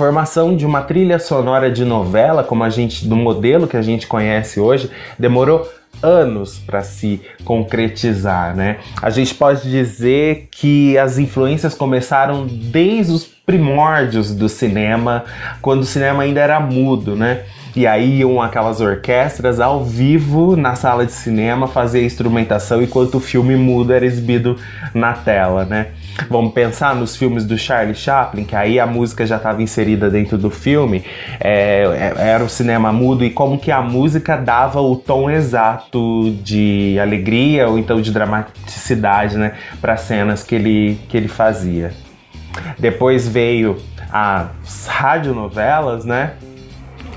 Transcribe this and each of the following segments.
Formação de uma trilha sonora de novela, como a gente, do modelo que a gente conhece hoje, demorou anos para se concretizar, né? A gente pode dizer que as influências começaram desde os primórdios do cinema, quando o cinema ainda era mudo, né? E aí iam aquelas orquestras ao vivo na sala de cinema fazer a instrumentação enquanto o filme mudo era exibido na tela, né? Vamos pensar nos filmes do Charlie Chaplin, que aí a música já estava inserida dentro do filme, é, é, era o cinema mudo e como que a música dava o tom exato de alegria ou então de dramaticidade, né, para cenas que ele, que ele fazia. Depois veio as radionovelas, né?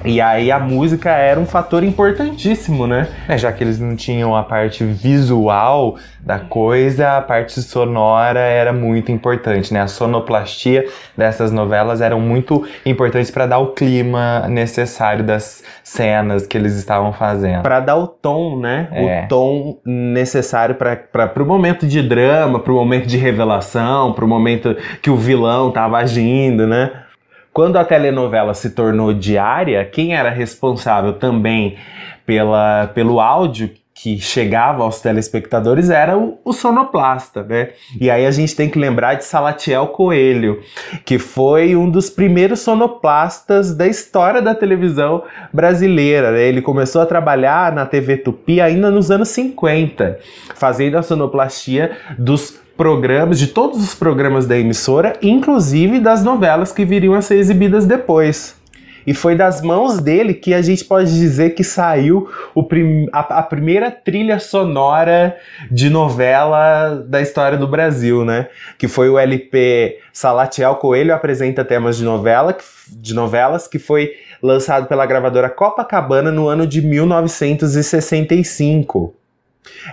E aí a música era um fator importantíssimo, né? É, já que eles não tinham a parte visual da coisa, a parte sonora era muito importante, né? A sonoplastia dessas novelas eram muito importantes para dar o clima necessário das cenas que eles estavam fazendo. Para dar o tom, né? É. O tom necessário para o momento de drama, para o momento de revelação, para o momento que o vilão tava agindo, né? Quando a telenovela se tornou diária, quem era responsável também pela, pelo áudio que chegava aos telespectadores era o, o, sonoplasta, né? E aí a gente tem que lembrar de Salatiel Coelho, que foi um dos primeiros sonoplastas da história da televisão brasileira. Né? Ele começou a trabalhar na TV Tupi ainda nos anos 50, fazendo a sonoplastia dos programas, de todos os programas da emissora, inclusive das novelas que viriam a ser exibidas depois. E foi das mãos dele que a gente pode dizer que saiu prim a, a, primeira trilha sonora de novela da história do Brasil, né? Que foi o LP Salatiel Coelho apresenta temas de novela, de novelas, que foi lançado pela gravadora Copacabana no ano de 1965.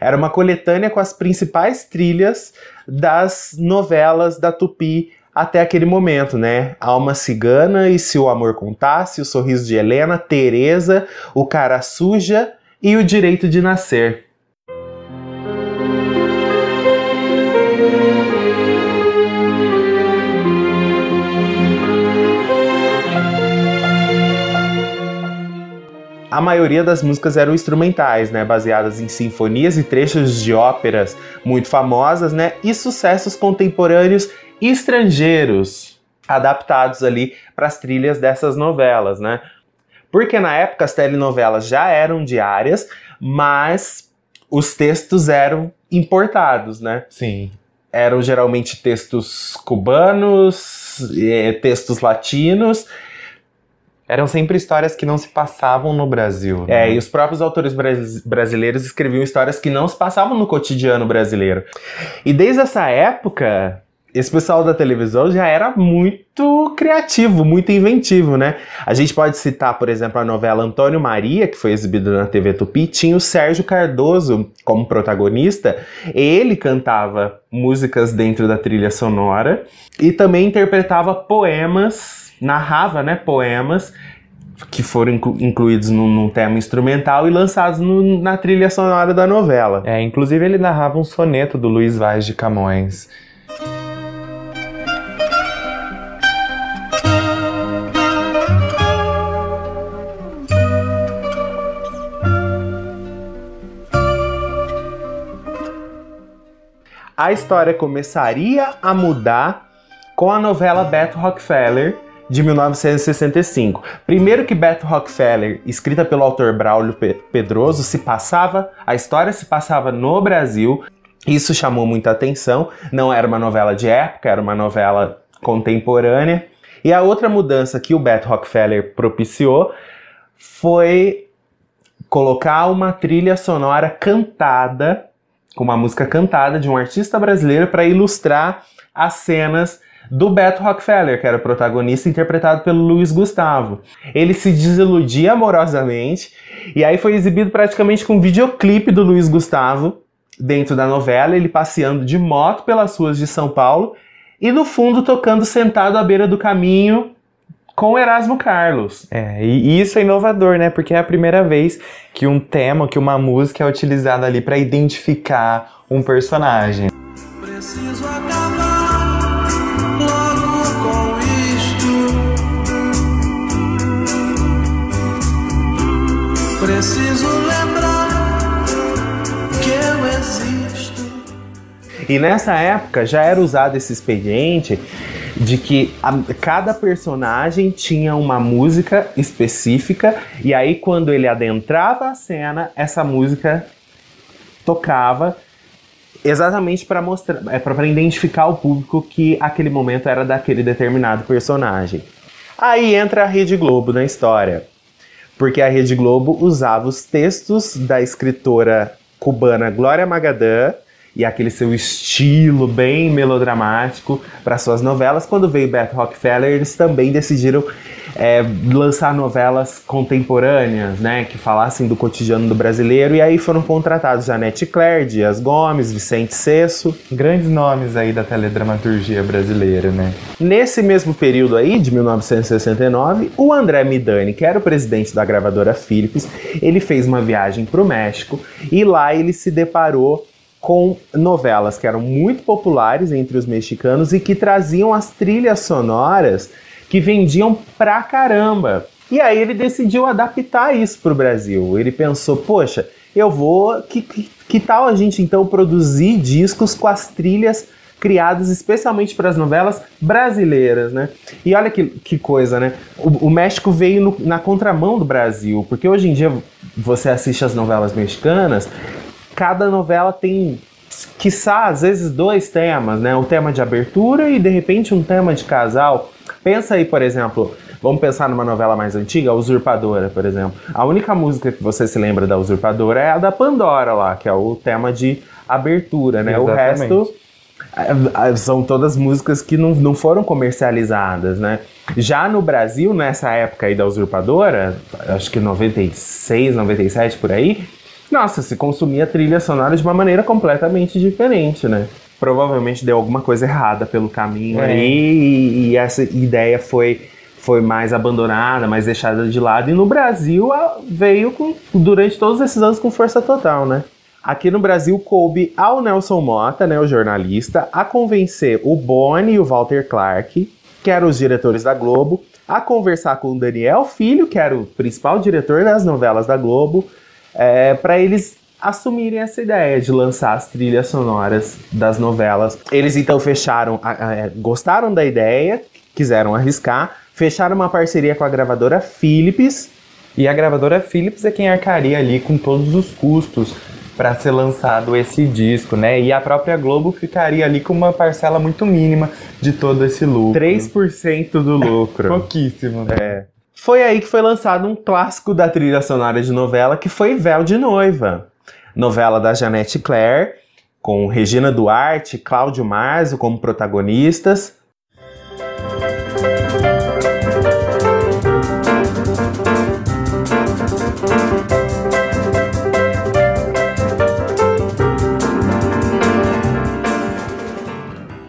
Era uma coletânea com as principais trilhas das novelas da Tupi até aquele momento, né? Alma Cigana e Se o Amor Contasse, O Sorriso de Helena, Teresa, O Cara Suja e O Direito de Nascer. A maioria das músicas eram instrumentais, né, baseadas em sinfonias e trechos de óperas muito famosas, né, e sucessos contemporâneos estrangeiros adaptados ali para as trilhas dessas novelas, né? Porque na época as telenovelas já eram diárias, mas os textos eram importados, né? Sim. Eram geralmente textos cubanos, eh, textos latinos eram sempre histórias que não se passavam no Brasil. Né? É, e os próprios autores brasileiros escreviam histórias que não se passavam no cotidiano brasileiro. E desde essa época, esse pessoal da televisão já era muito criativo, muito inventivo, né? A gente pode citar, por exemplo, a novela Antônio Maria, que foi exibida na TV Tupi, tinha o Sérgio Cardoso como protagonista. Ele cantava músicas dentro da trilha sonora e também interpretava poemas narrava né, poemas que foram inclu incluídos num, tema instrumental e lançados no, na trilha sonora da novela. É, inclusive ele narrava um soneto do Luiz Vaz de Camões. A história começaria a mudar com a novela Beto Rockefeller, de 1965. Primeiro que Beto Rockefeller, escrita pelo autor Braulio Pedroso, se passava, a história se passava no Brasil. Isso chamou muita atenção. Não era uma novela de época, era uma novela contemporânea. E a outra mudança que o Beto Rockefeller propiciou foi colocar uma trilha sonora cantada, com uma música cantada de um artista brasileiro para ilustrar as cenas do Beto Rockefeller, que era o protagonista, interpretado pelo Luiz Gustavo. Ele se desiludia amorosamente, e aí foi exibido praticamente com um videoclipe do Luiz Gustavo dentro da novela, ele passeando de moto pelas ruas de São Paulo e no fundo tocando sentado à beira do caminho com Erasmo Carlos. É, e isso é inovador, né? Porque é a primeira vez que um tema, que uma música é utilizada ali para identificar um personagem. E nessa época já era usado esse expediente de que a, cada personagem tinha uma música específica e aí quando ele adentrava a cena, essa música tocava exatamente para mostrar, é para identificar o público que aquele momento era daquele determinado personagem. Aí entra a Rede Globo na história, porque a Rede Globo usava os textos da escritora cubana Glória Magadã e aquele seu estilo bem melodramático para suas novelas. Quando veio Beth Rockefeller, eles também decidiram é, lançar novelas contemporâneas, né, que falassem do cotidiano do brasileiro. E aí foram contratados Janete Claire, Dias Gomes, Vicente Cesso. Grandes nomes aí da teledramaturgia brasileira, né? Nesse mesmo período aí, de 1969, o André Midani, que era o presidente da gravadora Philips, ele fez uma viagem para o México e lá ele se deparou com novelas que eram muito populares entre os mexicanos e que traziam as trilhas sonoras que vendiam pra caramba. E aí ele decidiu adaptar isso para o Brasil. Ele pensou, poxa, eu vou. Que, que, que, tal a gente então produzir discos com as trilhas criadas especialmente para as novelas brasileiras, né? E olha que, que coisa, né? O, o México veio no, na contramão do Brasil, porque hoje em dia você assiste as novelas mexicanas cada novela tem, quiçá, às vezes dois temas, né? Um tema de abertura e de repente um tema de casal. Pensa aí, por exemplo, vamos pensar numa novela mais antiga, a Usurpadora, por exemplo. A única música que você se lembra da Usurpadora é a da Pandora lá, que é o tema de abertura, né? Exatamente. O resto é, é, são todas músicas que não, não foram comercializadas, né? Já no Brasil, nessa época aí da Usurpadora, acho que 96, 97 por aí, nossa, se consumia trilha sonora de uma maneira completamente diferente, né? Provavelmente deu alguma coisa errada pelo caminho é. aí e, e essa ideia foi foi mais abandonada, mais deixada de lado. E no Brasil veio com, durante todos esses anos com força total, né? Aqui no Brasil coube ao Nelson Mota, né, o jornalista, a convencer o Boni e o Walter Clark, que eram os diretores da Globo, a conversar com o Daniel Filho, que era o principal diretor das novelas da Globo, é, para eles assumirem essa ideia de lançar as trilhas sonoras das novelas. Eles então fecharam, é, gostaram da ideia, quiseram arriscar, fecharam uma parceria com a gravadora Philips. E a gravadora Philips é quem arcaria ali com todos os custos para ser lançado esse disco, né? E a própria Globo ficaria ali com uma parcela muito mínima de todo esse lucro. 3% do lucro. Pouquíssimo, né? É. Foi aí que foi lançado um clássico da trilha sonora de novela, que foi Véu de Noiva. Novela da Janete Claire, com Regina Duarte e Cláudio Marzio como protagonistas.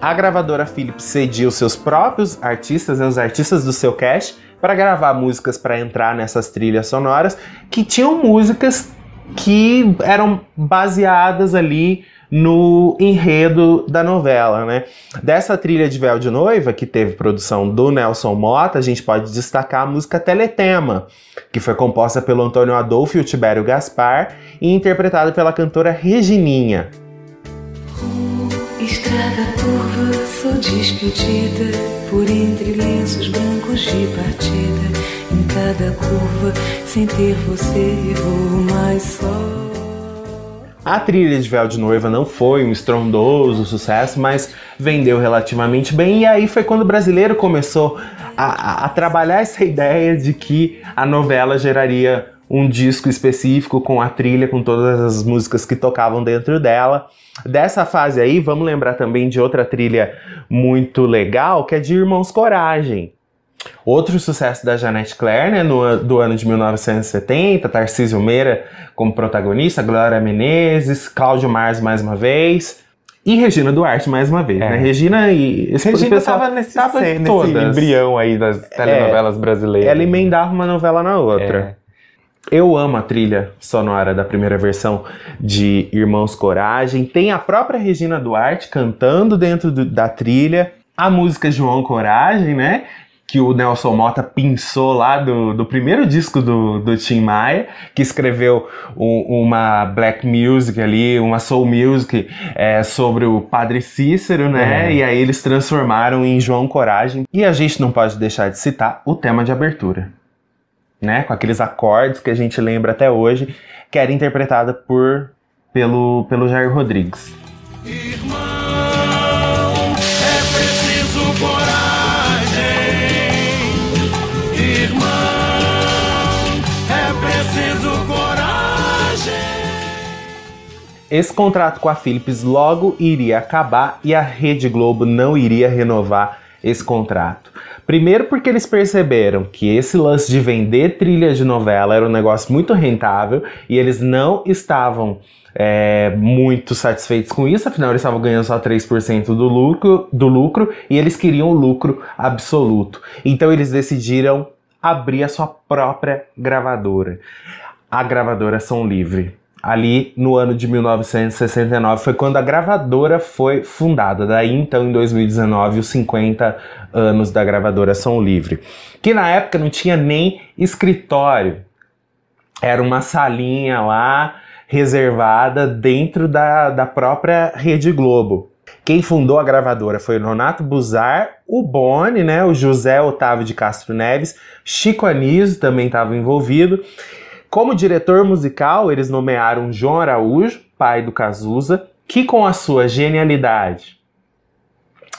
A gravadora Philips cedia os seus próprios artistas, né, os artistas do seu cast, para gravar músicas para entrar nessas trilhas sonoras, que tinham músicas que eram baseadas ali no enredo da novela, né? Dessa trilha de Véu de Noiva, que teve produção do Nelson Mota, a gente pode destacar a música Teletema, que foi composta pelo Antônio Adolfo e o Tibério Gaspar e interpretada pela cantora Regininha. Despedida por entre lenços brancos de partida. Em cada curva, sem ter você, vou mais só. A trilha de Véu de Noiva não foi um estrondoso sucesso, mas vendeu relativamente bem. E aí foi quando o brasileiro começou a, a, a trabalhar essa ideia de que a novela geraria um disco específico com a trilha, com todas as músicas que tocavam dentro dela. Dessa fase aí, vamos lembrar também de outra trilha muito legal, que é de Irmãos Coragem. Outro sucesso da Janete Claire, né, no, do ano de 1970, Tarcísio Meira como protagonista, Glória Menezes, Cláudio Mars mais uma vez. E Regina Duarte mais uma vez, né? é. né? Regina e esse Regina estava nesse, tava nesse embrião aí das telenovelas é, brasileiras. Ela emendava uma novela na outra. É. Eu amo a trilha sonora da primeira versão de Irmãos Coragem. Tem a própria Regina Duarte cantando dentro do, da trilha. A música João Coragem, né? que o Nelson Mota pinçou lá do, do primeiro disco do, do Tim Maia, que escreveu um, uma black music ali, uma soul music é, sobre o Padre Cícero, né? É. E aí eles transformaram em João Coragem. E a gente não pode deixar de citar o tema de abertura, né? Com aqueles acordes que a gente lembra até hoje, que era interpretada por pelo, pelo Jair Rodrigues. Esse contrato com a Philips logo iria acabar e a Rede Globo não iria renovar esse contrato. Primeiro porque eles perceberam que esse lance de vender trilha de novela era um negócio muito rentável e eles não estavam é, muito satisfeitos com isso, afinal eles estavam ganhando só 3% do lucro, do lucro e eles queriam o lucro absoluto. Então eles decidiram abrir a sua própria gravadora. A gravadora Som Livre ali no ano de 1969 foi quando a gravadora foi fundada. Daí então em 2019 os 50 anos da gravadora Som Livre, que na época não tinha nem escritório. Era uma salinha lá reservada dentro da, da própria Rede Globo. Quem fundou a gravadora foi o Renato Buzar, o Boni, né, o José Otávio de Castro Neves, Chico Anísio também estava envolvido como diretor musical, eles nomearam João Araújo, pai do Cazuza, que com a sua genialidade,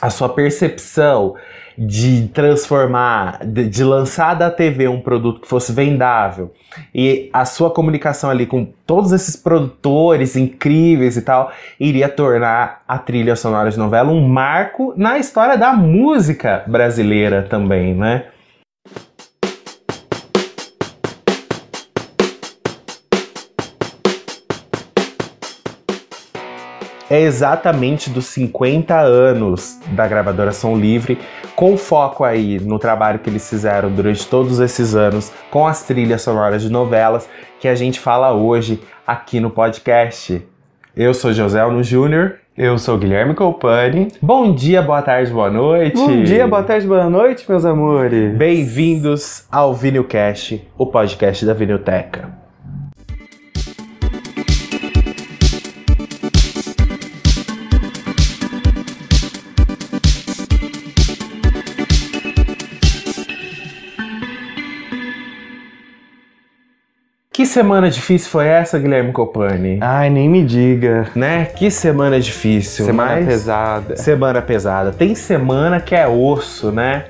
a sua percepção de transformar, de, de, lançar da TV um produto que fosse vendável e a sua comunicação ali com todos esses produtores incríveis e tal, iria tornar a trilha sonora de novela um marco na história da música brasileira também, né? É exatamente dos 50 anos da gravadora Som Livre, com foco aí no trabalho que eles fizeram durante todos esses anos com as trilhas sonoras de novelas que a gente fala hoje aqui no podcast. Eu sou José Alno Júnior. Eu sou Guilherme Colpani. Bom dia, boa tarde, boa noite. Bom dia, boa tarde, boa noite, meus amores. Bem-vindos ao Vinilcast, o podcast da Vinilteca. Que semana difícil foi essa, Guilherme Copani? Ai, nem me diga. Né? Que semana difícil. Semana pesada. Semana pesada. Tem semana que é osso, né?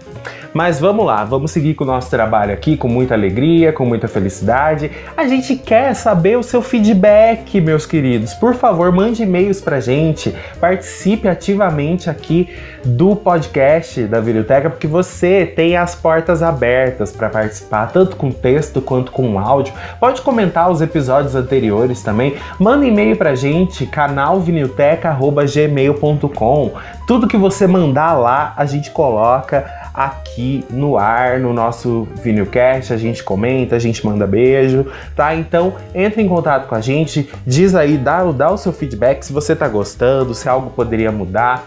Mas vamos lá, vamos seguir com o nosso trabalho aqui com muita alegria, com muita felicidade. A gente quer saber o seu feedback, meus queridos. Por favor, mande e-mails pra gente, participe ativamente aqui do podcast da Videoteca, porque você tem as portas abertas para participar, tanto com texto quanto com áudio. Pode comentar os episódios anteriores também. Manda e-mail pra gente, canalvinilteca.gmail.com. Tudo que você mandar lá, a gente coloca aqui no ar, no nosso Vinilcast, a gente comenta, a gente manda beijo, tá? Então entre em contato com a gente, diz aí, dá, dá o seu feedback se você tá gostando, se algo poderia mudar,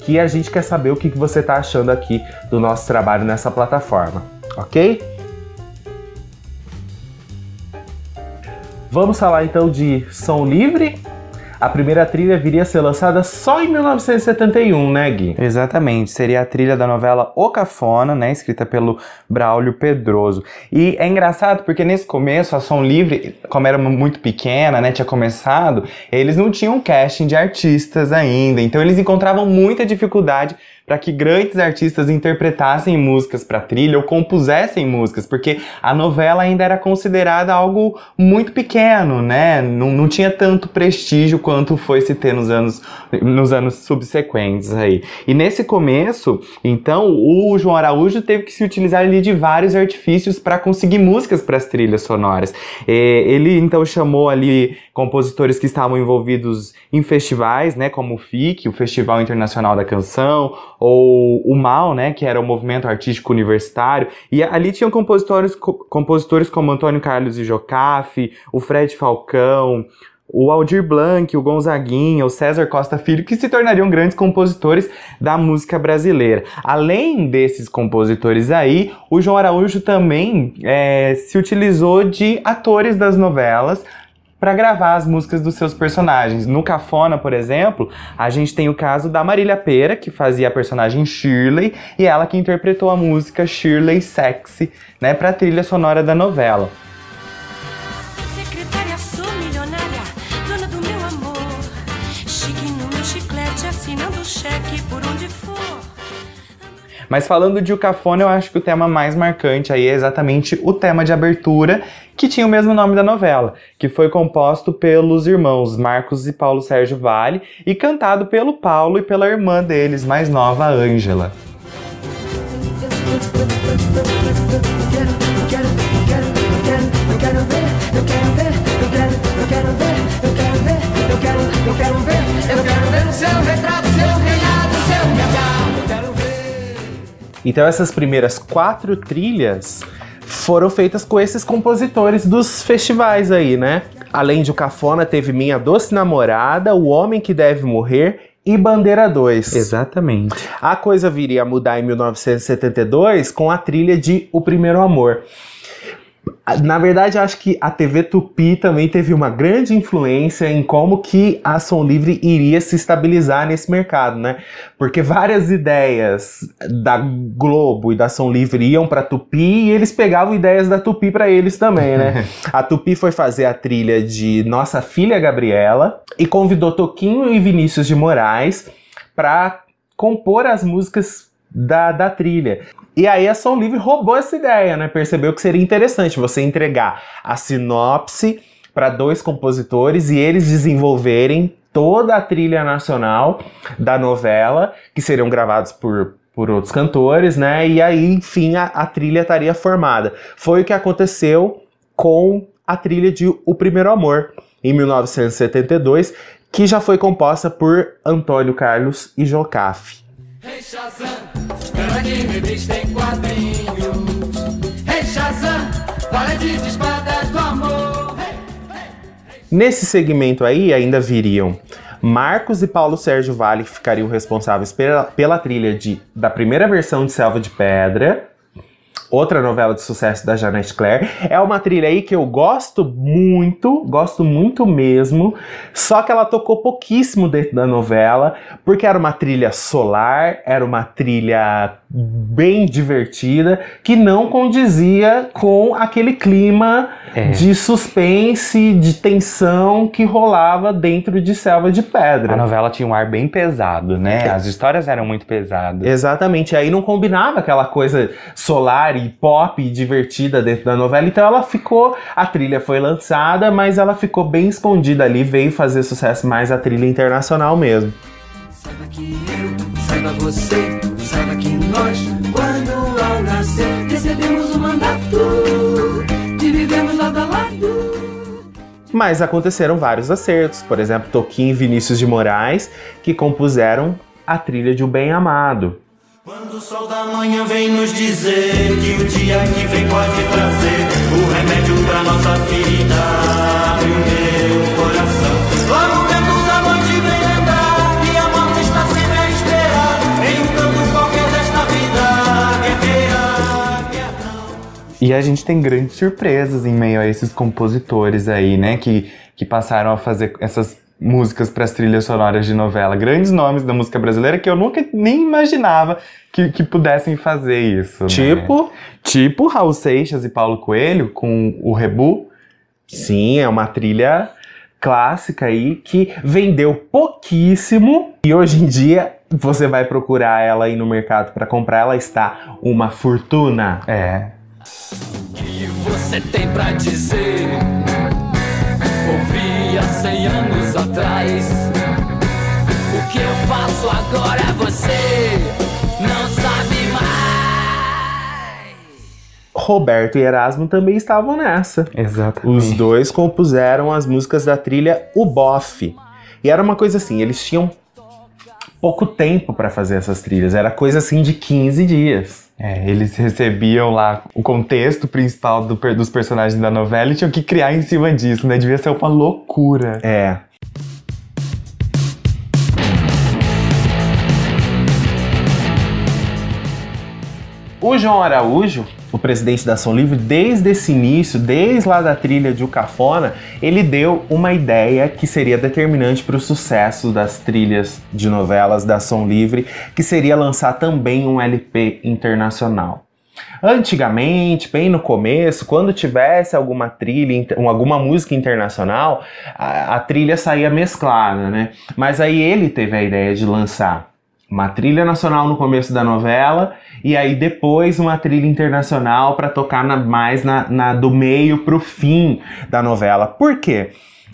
que a gente quer saber o que, que você tá achando aqui do nosso trabalho nessa plataforma, ok? Vamos falar então de som livre a primeira trilha viria a ser lançada só em 1971, né, Gui? Exatamente, seria a trilha da novela O Cafona, né, escrita pelo Braulio Pedroso. E é engraçado porque nesse começo a Som Livre, como era muito pequena, né, tinha começado, eles não tinham casting de artistas ainda, então eles encontravam muita dificuldade para que grandes artistas interpretassem músicas para trilha ou compusessem músicas, porque a novela ainda era considerada algo muito pequeno, né? Não, não tinha tanto prestígio quanto foi se ter nos anos, nos anos subsequentes aí. E nesse começo, então, o João Araújo teve que se utilizar ali de vários artifícios para conseguir músicas para as trilhas sonoras. Ele então chamou ali compositores que estavam envolvidos em festivais, né, como o FIC, o Festival Internacional da Canção, ou o MAU, né, que era o Movimento Artístico Universitário, e ali tinham compositores, co compositores como Antônio Carlos e Jocafe, o Fred Falcão, o Aldir Blanc, o Gonzaguinha, o César Costa Filho, que se tornariam grandes compositores da música brasileira. Além desses compositores aí, o João Araújo também é, se utilizou de atores das novelas para gravar as músicas dos seus personagens. No Cafona, por exemplo, a gente tem o caso da Marília Pera, que fazia a personagem Shirley, e ela que interpretou a música Shirley Sexy, né, para a trilha sonora da novela. Mas falando de O Cafona, eu acho que o tema mais marcante aí é exatamente o tema de abertura, que tinha o mesmo nome da novela, que foi composto pelos irmãos Marcos e Paulo Sérgio Vale e cantado pelo Paulo e pela irmã deles, mais nova, Ângela. Então essas primeiras quatro trilhas foram feitas com esses compositores dos festivais aí, né? Além de O Cafona, teve Minha Doce Namorada, O Homem que Deve Morrer e Bandeira 2. Exatamente. A coisa viria a mudar em 1972 com a trilha de O Primeiro Amor. Na verdade, acho que a TV Tupi também teve uma grande influência em como que a Som Livre iria se estabilizar nesse mercado, né? Porque várias ideias da Globo e da Som Livre iam para Tupi e eles pegavam ideias da Tupi para eles também, né? a Tupi foi fazer a trilha de Nossa Filha Gabriela e convidou Toquinho e Vinícius de Moraes para compor as músicas da, da trilha. E aí a Som Livre roubou essa ideia, né? Percebeu que seria interessante você entregar a sinopse para dois compositores e eles desenvolverem toda a trilha nacional da novela, que seriam gravados por, por outros cantores, né? E aí, enfim, a, a trilha estaria formada. Foi o que aconteceu com a trilha de O Primeiro Amor, em 1972, que já foi composta por Antônio Carlos e Jocafe. Hey Shazam, grande revista em quadrinhos. Hey Shazam, de espadas do amor. Nesse segmento aí ainda viriam Marcos e Paulo Sérgio Vale, que ficariam responsáveis pela, pela trilha de, da primeira versão de Selva de Pedra, outra novela de sucesso da Janet Claire. É uma trilha aí que eu gosto muito, gosto muito mesmo, só que ela tocou pouquíssimo dentro da novela, porque era uma trilha solar, era uma trilha bem divertida, que não condizia com aquele clima é. de suspense, de tensão que rolava dentro de Selva de Pedra. A novela tinha um ar bem pesado, né? É. As histórias eram muito pesadas. Exatamente, aí não combinava aquela coisa solar e pop e divertida dentro da novela, então ela ficou, a trilha foi lançada, mas ela ficou bem escondida ali, veio fazer sucesso mais a trilha internacional mesmo. Saiba que eu, saiba você, saiba que nós, quando ao nascer, recebemos o mandato de vivermos lado a lado. Mas aconteceram vários acertos, por exemplo, Toquinho e Vinícius de Moraes, que compuseram a trilha de O Bem Amado. Quando o sol da manhã vem nos dizer que o dia que vem pode trazer o remédio pra nossa ferida, abre o meu coração. Logo vento da noite vem lembrar que a morte está sempre a esperar em um canto qualquer desta vida guerreira. E a gente tem grandes surpresas em meio a esses compositores aí, né, que, que passaram a fazer essas músicas para as trilhas sonoras de novela, grandes nomes da música brasileira que eu nunca nem imaginava que, que pudessem fazer isso. Né? Tipo? Né? Tipo Raul Seixas e Paulo Coelho com o Rebu. Sim, é uma trilha clássica aí que vendeu pouquíssimo e hoje em dia você vai procurar ela aí no mercado para comprar, ela está uma fortuna. É. O que você tem para dizer? Ouvi há 100 anos atrás. O que eu faço agora é você não sabe mais. Roberto e Erasmo também estavam nessa. Exato. Os dois compuseram as músicas da trilha O Boff. E era uma coisa assim, eles tinham pouco tempo para fazer essas trilhas, era coisa assim de 15 dias. É, eles recebiam lá o contexto principal do dos personagens da novela e tinham que criar em cima disso, né? Devia ser uma loucura. É. O João Araújo, o presidente da Ação Livre, desde esse início, desde lá da trilha de O Cafona, ele deu uma ideia que seria determinante para o sucesso das trilhas de novelas da Ação Livre, que seria lançar também um LP internacional. Antigamente, bem no começo, quando tivesse alguma trilha, alguma música internacional, a, a trilha saía mesclada, né? Mas aí ele teve a ideia de lançar uma trilha nacional no começo da novela e aí depois uma trilha internacional para tocar na- mais na, na- do meio pro fim da novela. Por quê?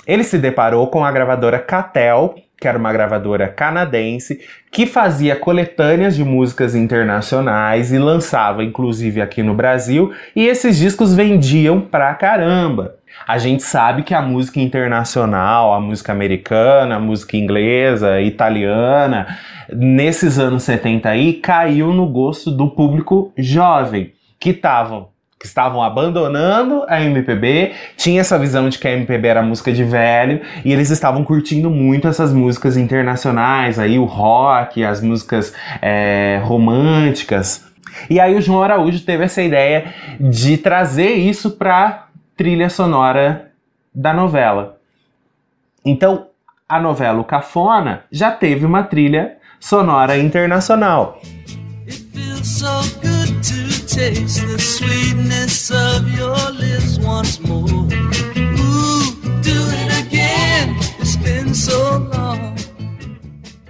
Ele se deparou com a gravadora Catel, que era uma gravadora canadense, que fazia coletâneas de músicas internacionais e lançava inclusive aqui no Brasil, e esses discos vendiam pra caramba. A gente sabe que a música internacional, a música americana, a música inglesa, italiana, nesses anos 70 aí, caiu no gosto do público jovem, que estavam que estavam abandonando a MPB, tinha essa visão de que a MPB era música de velho, e eles estavam curtindo muito essas músicas internacionais, aí o rock, as músicas é, românticas. E aí o João Araújo teve essa ideia de trazer isso para trilha sonora da novela. Então, a novela O Cafona já teve uma trilha sonora internacional.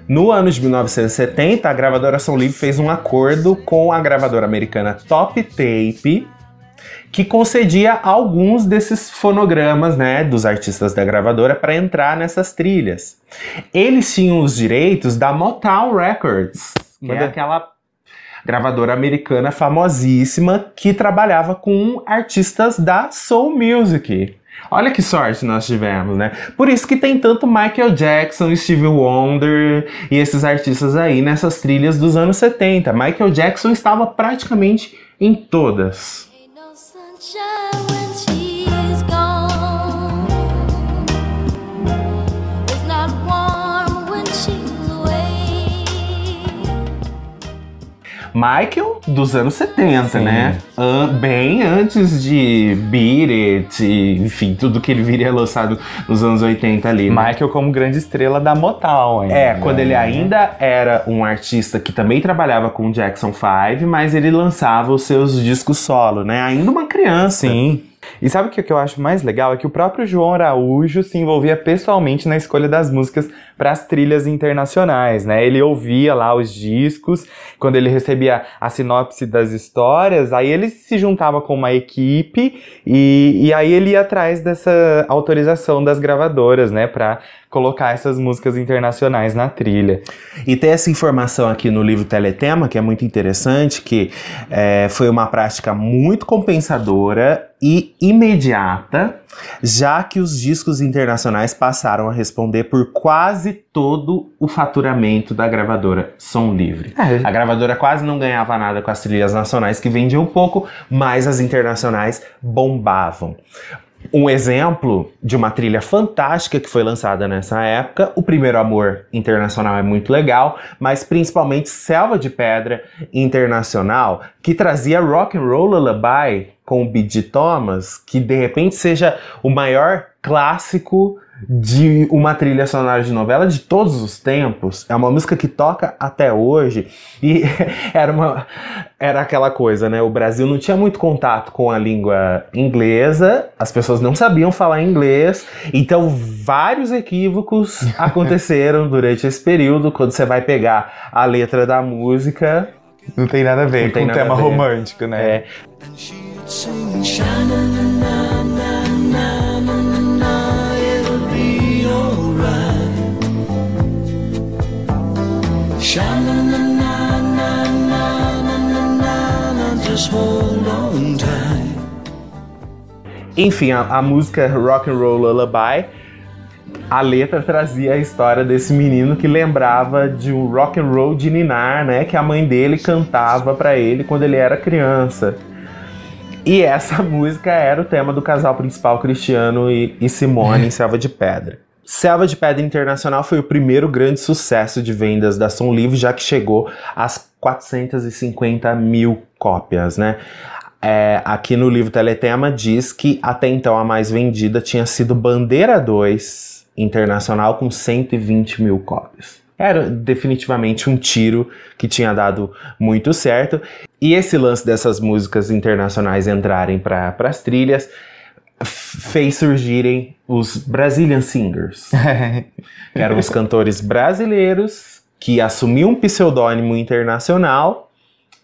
No ano de 1970, a gravadora Som Livre fez um acordo com a gravadora americana Top Tape, que concedia alguns desses fonogramas, né, dos artistas da gravadora para entrar nessas trilhas. Eles tinham os direitos da Motown Records, que é aquela gravadora americana famosíssima que trabalhava com artistas da soul music. Olha que sorte nós tivemos, né? Por isso que tem tanto Michael Jackson, Stevie Wonder e esses artistas aí nessas trilhas dos anos 70. Michael Jackson estava praticamente em todas. Michael dos anos 70, Sim. né? Bem antes de Beat It, e, enfim, tudo que ele viria lançado nos anos 80 ali. né? Michael como grande estrela da Motown ainda. É, quando ele né? ainda era um artista que também trabalhava com o Jackson 5, mas ele lançava os seus discos solo, né? Ainda uma criança. Sim. E sabe o que eu acho mais legal? É que o próprio João Araújo se envolvia pessoalmente na escolha das músicas para as trilhas internacionais, né? Ele ouvia lá os discos, quando ele recebia a sinopse das histórias, aí ele se juntava com uma equipe e, e aí ele ia atrás dessa autorização das gravadoras, né? Para colocar essas músicas internacionais na trilha. E tem essa informação aqui no livro Teletema, que é muito interessante, que é, foi uma prática muito compensadora e imediata, já que os discos internacionais passaram a responder por quase todo o faturamento da gravadora Som Livre. A gravadora quase não ganhava nada com as trilhas nacionais, que vendiam pouco, mas as internacionais bombavam. Um exemplo de uma trilha fantástica que foi lançada nessa época, O Primeiro Amor Internacional é muito legal, mas principalmente Selva de Pedra Internacional, que trazia Rock and Roll Lullaby com o B.G. Thomas, que de repente seja o maior clássico de uma trilha sonora de novela de todos os tempos. É uma música que toca até hoje e era uma era aquela coisa, né? O Brasil não tinha muito contato com a língua inglesa, as pessoas não sabiam falar inglês, então vários equívocos aconteceram durante esse período quando você vai pegar a letra da música, Não tem nada a ver Não com o tema romântico, né? é, Just hold on tight. Enfim, a, a música Rock and Roll Lullaby a letra trazia a história desse menino que lembrava de um rock and roll de ninar, né, que a mãe dele cantava pra ele quando ele era criança. E essa música era o tema do casal principal Cristiano e, e Simone em Selva de Pedra. Selva de Pedra Internacional foi o primeiro grande sucesso de vendas da Som Livre, já que chegou às 450 mil cópias, né? É, aqui no livro Teletema diz que até então a mais vendida tinha sido Bandeira 2 Internacional com 120 mil cópias. Era definitivamente um tiro que tinha dado muito certo. E esse lance dessas músicas internacionais entrarem para as trilhas fez surgirem os Brazilian Singers, eram os cantores brasileiros que assumiam um pseudônimo internacional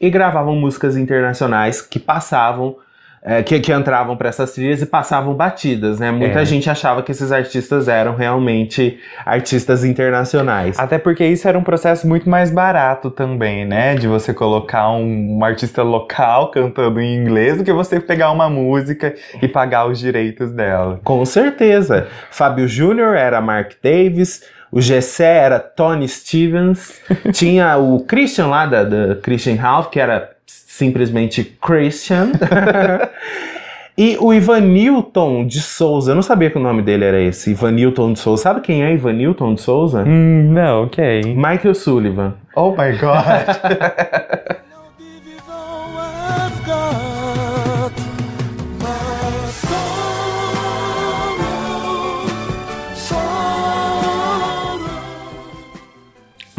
e gravavam músicas internacionais que passavam, é, que, que entravam para essas trilhas e passavam batidas, né? Muita É. gente achava que esses artistas eram realmente artistas internacionais. Até porque isso era um processo muito mais barato também, né? De você colocar um, um artista local cantando em inglês do que você pegar uma música e pagar os direitos dela. Com certeza. Fábio Júnior era Mark Davis, o Gessé era Tony Stevens, tinha o Christian lá da, da Christian Ralph, que era simplesmente Christian. E o Ivanilton de Souza, eu não sabia que o nome dele era esse, Ivanilton de Souza. Sabe quem é Ivanilton de Souza? Hum, não, ok. Michael Sullivan. Oh my god.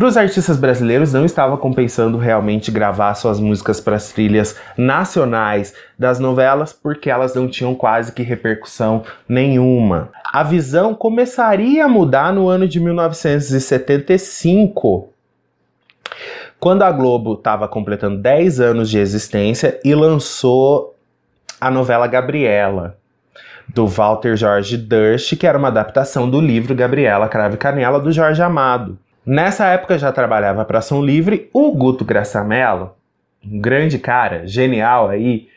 Para os artistas brasileiros não estava compensando realmente gravar suas músicas para as trilhas nacionais das novelas, porque elas não tinham quase que repercussão nenhuma. A visão começaria a mudar no ano de 1975, quando a Globo estava completando 10 anos de existência e lançou a novela Gabriela, do Walter Jorge Durst, que era uma adaptação do livro Gabriela Crave Canela, do Jorge Amado. Nessa época já trabalhava para Ação Livre o Guto Graçamelo, um grande cara, genial aí.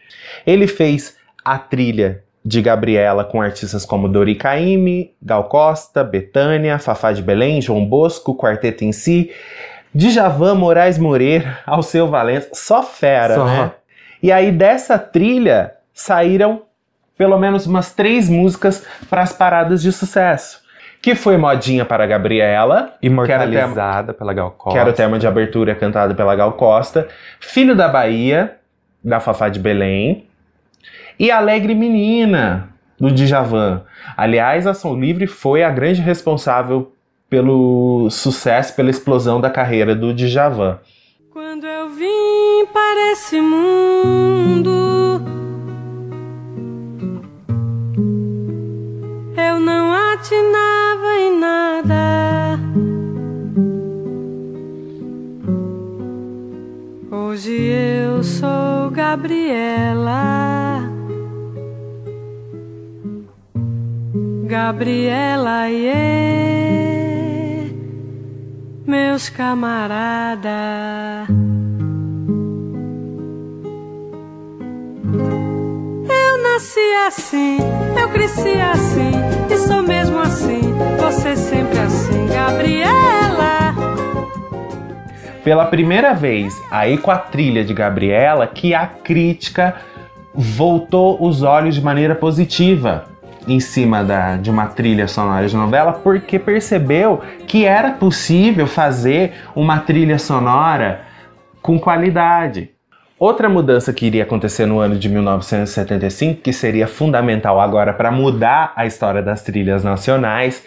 Ele fez a trilha de Gabriela com artistas como Dori Caymmi, Gal Costa, Betânia, Fafá de Belém, João Bosco, Quarteto em Si, Djavan, Moraes Moreira, Alceu Valença, só fera, Só. né? E aí dessa trilha saíram pelo menos umas três músicas para as paradas de sucesso. Que foi Modinha para Gabriela, Imortalizada pela Gal Costa. que era o tema de abertura cantado pela Gal Costa, Filho da Bahia, da Fafá de Belém, e Alegre Menina, do Djavan. Aliás, a Ação Livre foi a grande responsável pelo sucesso, pela explosão da carreira do Djavan. Quando eu vim para esse mundo, eu não atinava Hoje eu sou Gabriela. Gabriela, e meus camaradas. Eu nasci assim, eu cresci assim, e sou mesmo assim, você sempre assim, Gabriela. Pela primeira vez, aí com a trilha de Gabriela, que a crítica voltou os olhos de maneira positiva em cima da, de uma trilha sonora de novela, porque percebeu que era possível fazer uma trilha sonora com qualidade. Outra mudança que iria acontecer no ano de 1975, que seria fundamental agora para mudar a história das trilhas nacionais,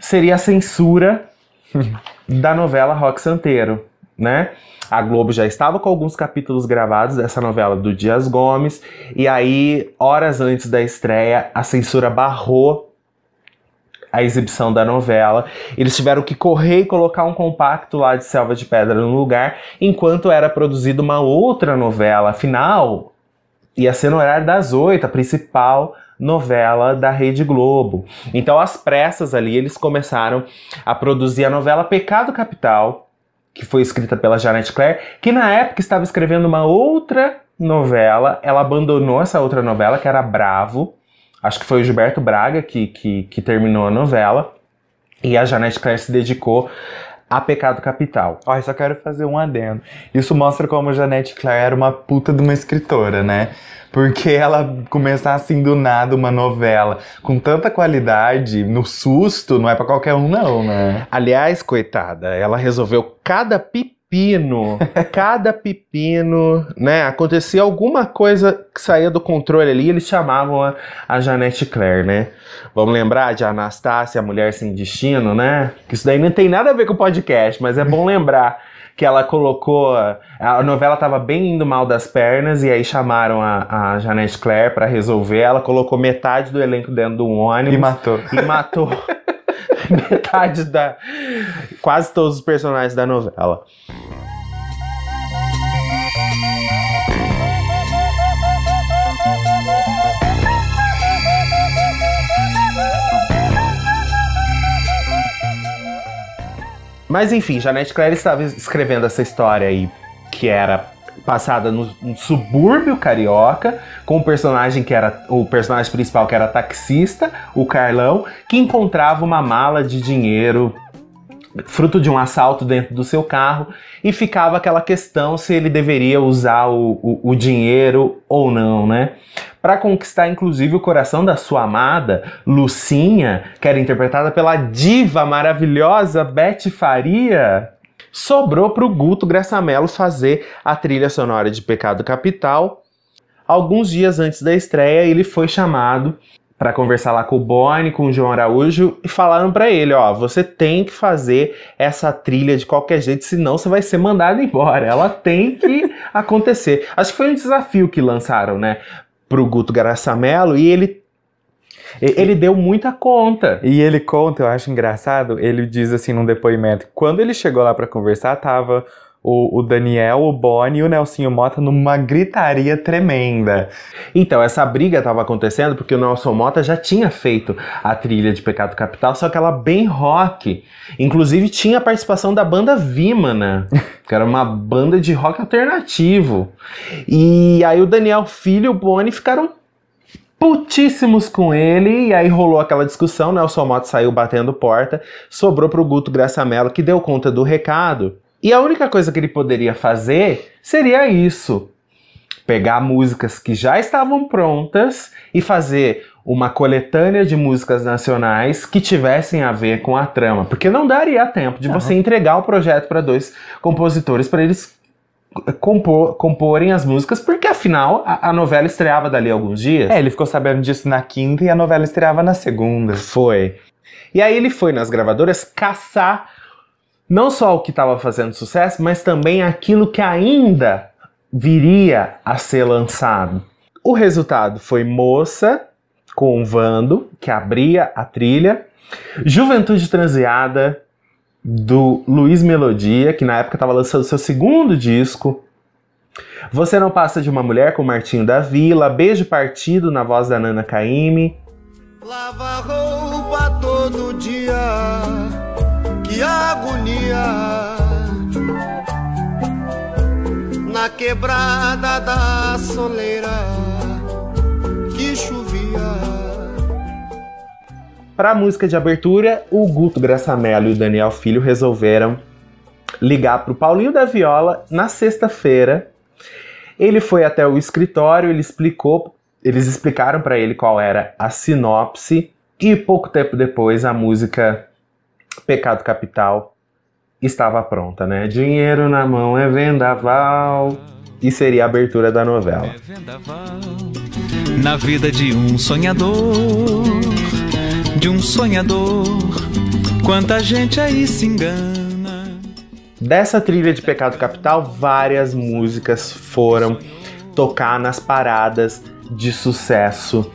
seria a censura da novela Rock Santeiro, né? A Globo já estava com alguns capítulos gravados dessa novela do Dias Gomes, e aí, horas antes da estreia, a censura barrou a exibição da novela. Eles tiveram que correr e colocar um compacto lá de Selva de Pedra no lugar, enquanto era produzida uma outra novela. Afinal, ia ser no horário das oito, a principal novela da Rede Globo. Então, às pressas ali, eles começaram a produzir a novela Pecado Capital, que foi escrita pela Janete Claire, que na época estava escrevendo uma outra novela. Ela abandonou essa outra novela, que era Bravo, Acho que foi o Gilberto Braga que, que, que terminou a novela. E a Janete Claire se dedicou a Pecado Capital. Ó, eu só quero fazer um adendo. Isso mostra como a Janete Claire era uma puta de uma escritora, né? Porque ela começar assim do nada uma novela com tanta qualidade, no susto, não é pra qualquer um, não, né? Aliás, coitada, ela resolveu cada pepino, cada pepino, né? Acontecia alguma coisa que saía do controle ali, eles chamavam a, a Janete Claire, né? Vamos lembrar de Anastácia, a Mulher Sem Destino, né? Que isso daí não tem nada a ver com o podcast, mas é bom lembrar que ela colocou. A novela tava bem indo mal das pernas, e aí chamaram a, a Janete Claire pra resolver. Ela colocou metade do elenco dentro de um ônibus E matou. e matou metade da. quase todos os personagens da novela. Mas enfim, Janete Claire estava escrevendo essa história aí que era passada no, no subúrbio carioca, com o personagem que era o personagem principal que era taxista, o Carlão, que encontrava uma mala de dinheiro fruto de um assalto dentro do seu carro e ficava aquela questão se ele deveria usar o, o, o dinheiro ou não, né? Para conquistar inclusive o coração da sua amada, Lucinha, que era interpretada pela diva maravilhosa Beth Faria, sobrou para o Guto Graçamelo fazer a trilha sonora de Pecado Capital. Alguns dias antes da estreia, ele foi chamado para conversar lá com o Boni, com o João Araújo e falaram para ele, ó, você tem que fazer essa trilha de qualquer jeito, senão você vai ser mandado embora. Ela tem que acontecer. Acho que foi um desafio que lançaram, né, pro Guto Graçamelo e ele ele deu muita conta. E ele conta, eu acho engraçado, ele diz assim num depoimento, quando ele chegou lá pra conversar, tava o, o Daniel, o Boni e o Nelsinho Mota numa gritaria tremenda. Então, essa briga estava acontecendo porque o Nelson Mota já tinha feito a trilha de Pecado Capital, só que ela bem rock. Inclusive tinha a participação da banda Vimana, que era uma banda de rock alternativo. E aí o Daniel Filho e o Boni ficaram putíssimos com ele, e aí rolou aquela discussão, Nelson Mota saiu batendo porta, sobrou pro Guto Graçamelo, que deu conta do recado. E a única coisa que ele poderia fazer seria isso: pegar músicas que já estavam prontas e fazer uma coletânea de músicas nacionais que tivessem a ver com a trama, porque não daria tempo de você entregar o projeto para dois compositores para eles compor- comporem as músicas, porque afinal a, a novela estreava dali alguns dias. É, ele ficou sabendo disso na quinta e a novela estreava na segunda. Foi. E aí ele foi nas gravadoras caçar não só o que estava fazendo sucesso, mas também aquilo que ainda viria a ser lançado. O resultado foi Moça com Vando, que abria a trilha, Juventude Transeada do Luiz Melodia, que na época estava lançando seu segundo disco. Você não passa de uma mulher com Martinho da Vila, Beijo Partido na voz da Nana Caymmi, Lava roupa todo dia, que agonia. Na quebrada da soleira, que chovia. Para a música de abertura, o Guto Graçamelo e o Daniel Filho resolveram ligar para o Paulinho da Viola na sexta-feira. Ele foi até o escritório, ele explicou, eles explicaram para ele qual era a sinopse e pouco tempo depois a música Pecado Capital estava pronta, né? Dinheiro na mão é vendaval e seria a abertura da novela. É vendaval na vida de um sonhador, de um sonhador. Quanta gente aí se engana. Dessa trilha de Pecado Capital, várias músicas foram tocar nas paradas de sucesso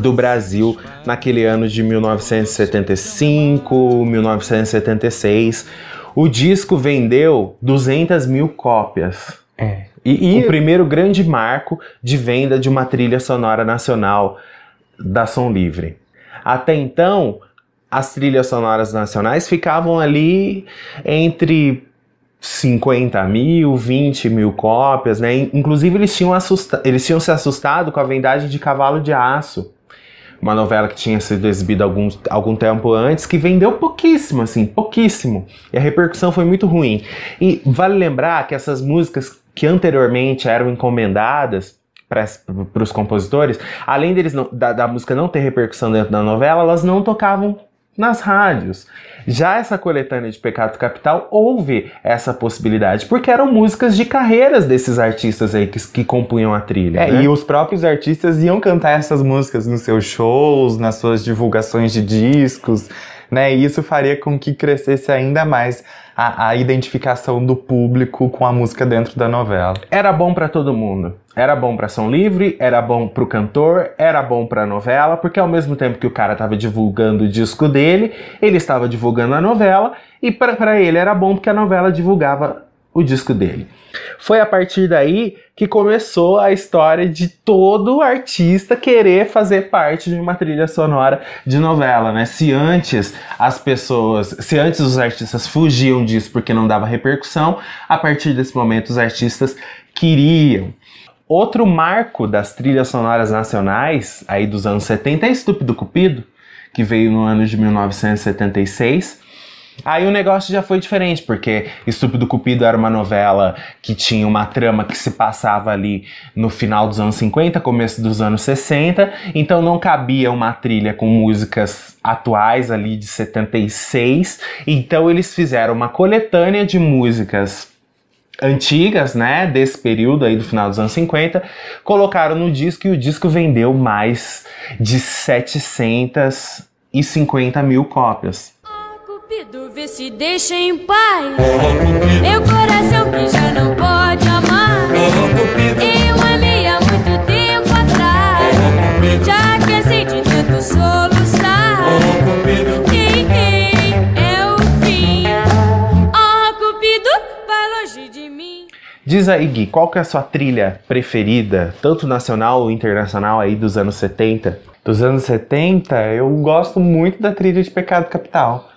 do Brasil naquele ano de 1975, 1976. O disco vendeu 200 mil cópias. É. E, e O primeiro grande marco de venda de uma trilha sonora nacional da Som Livre. Até então, as trilhas sonoras nacionais ficavam ali entre 50 mil, 20 mil cópias, né? Inclusive, eles tinham, eles tinham se assustado com a vendagem de cavalo de aço, uma novela que tinha sido exibida algum, algum tempo antes, que vendeu pouquíssimo, assim, pouquíssimo. E a repercussão foi muito ruim. E vale lembrar que essas músicas que anteriormente eram encomendadas para os compositores, além deles não- da, da música não ter repercussão dentro da novela, elas não tocavam nas rádios. Já essa coletânea de Pecado Capital houve essa possibilidade, porque eram músicas de carreiras desses artistas aí que, que compunham a trilha. É, né? e os próprios artistas iam cantar essas músicas nos seus shows, nas suas divulgações de discos, né? E isso faria com que crescesse ainda mais a, a identificação do público com a música dentro da novela. Era bom pra todo mundo. Era bom pra São Livre, era bom pro cantor, era bom pra novela, porque ao mesmo tempo que o cara tava divulgando o disco dele, ele estava divulgando a novela, e pra ele era bom porque a novela divulgava o disco dele. Foi a partir daí que começou a história de todo artista querer fazer parte de uma trilha sonora de novela, né? Se antes as pessoas, se antes os artistas fugiam disso porque não dava repercussão, a partir desse momento os artistas queriam. Outro marco das trilhas sonoras nacionais, aí dos anos 70, é Estúpido Cupido, que veio no ano de 1976. Aí o negócio já foi diferente, porque Estúpido Cupido era uma novela que tinha uma trama que se passava ali no final dos anos 50, começo dos anos 60, então não cabia uma trilha com músicas atuais ali de 76, então eles fizeram uma coletânea de músicas antigas, né, desse período aí do final dos anos 50, colocaram no disco e o disco vendeu mais de 750 mil cópias. Cupido, vê se deixa em paz. Meu coração que já não pode amar. Eu amei há muito tempo atrás. Já cansei de tanto soluçar. Ei, ei, é o fim. Oh, Cupido, vai longe de mim. Diz aí, Gui, qual que é a sua trilha preferida, tanto nacional ou internacional aí dos anos 70? Dos anos 70, eu gosto muito da trilha de Pecado Capital.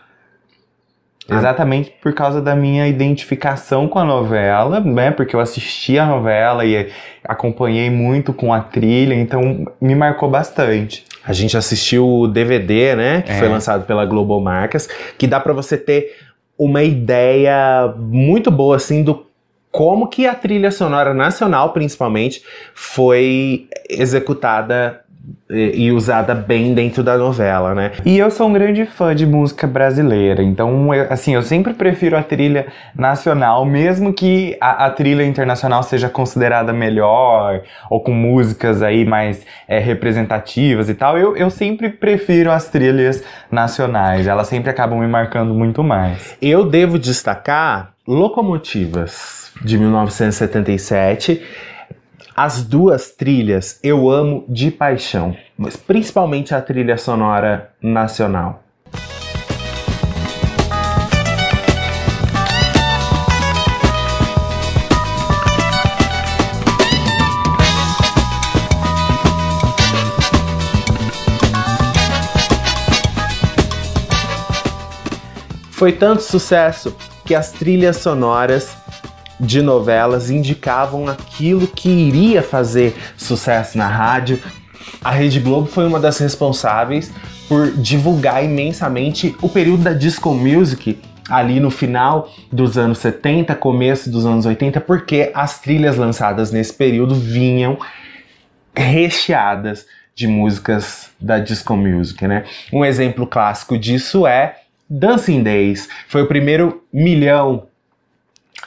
Ah. Exatamente por causa da minha identificação com a novela, né? Porque eu assisti a novela e acompanhei muito com a trilha, então me marcou bastante. A gente assistiu o DVD, né, que É. foi lançado pela Global Marcas, que dá pra você ter uma ideia muito boa assim do como que a trilha sonora nacional, principalmente, foi executada e, e usada bem dentro da novela, né? E eu sou um grande fã de música brasileira, então, eu- assim, eu sempre prefiro a trilha nacional, mesmo que a, a trilha internacional seja considerada melhor, ou com músicas aí mais é, representativas e tal, eu, eu sempre prefiro as trilhas nacionais, elas sempre acabam me marcando muito mais. Eu devo destacar Locomotivas, de 1977. As duas trilhas eu amo de paixão, mas principalmente a trilha sonora nacional. Foi tanto sucesso que as trilhas sonoras de novelas indicavam aquilo que iria fazer sucesso na rádio. A Rede Globo foi uma das responsáveis por divulgar imensamente o período da disco music ali no final dos anos 70, começo dos anos 80, porque as trilhas lançadas nesse período vinham recheadas de músicas da disco music, né? Um exemplo clássico disso é Dancing Days. Foi o primeiro milhão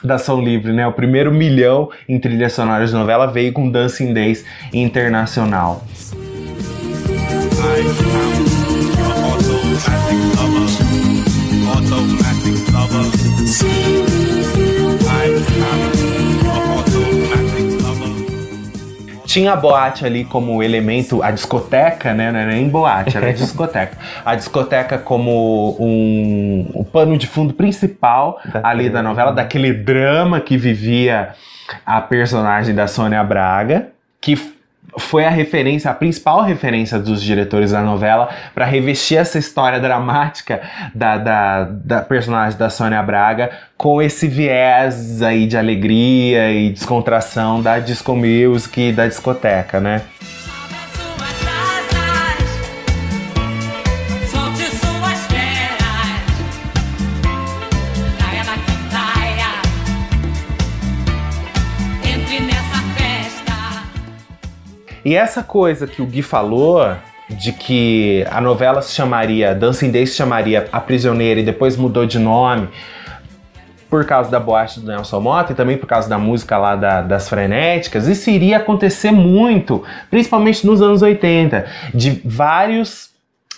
da Som Livre, né? O primeiro milhão em trilhas sonoras de novela veio com Dancing Days internacional. Tinha a boate ali como elemento, a discoteca, né? Não era nem boate, era discoteca. A discoteca como um, o pano de fundo principal Da ali da novela, daquele drama que vivia a personagem da Sônia Braga, que foi a referência, a principal referência dos diretores da novela para revestir essa história dramática da, da, da personagem da Sônia Braga com esse viés aí de alegria e descontração da disco music e da discoteca, né? E essa coisa que o Gui falou de que a novela se chamaria, Dancing Days se chamaria A Prisioneira e depois mudou de nome por causa da boate do Nelson Mota e também por causa da música lá da- das frenéticas, isso iria acontecer muito, principalmente nos anos 80, de vários,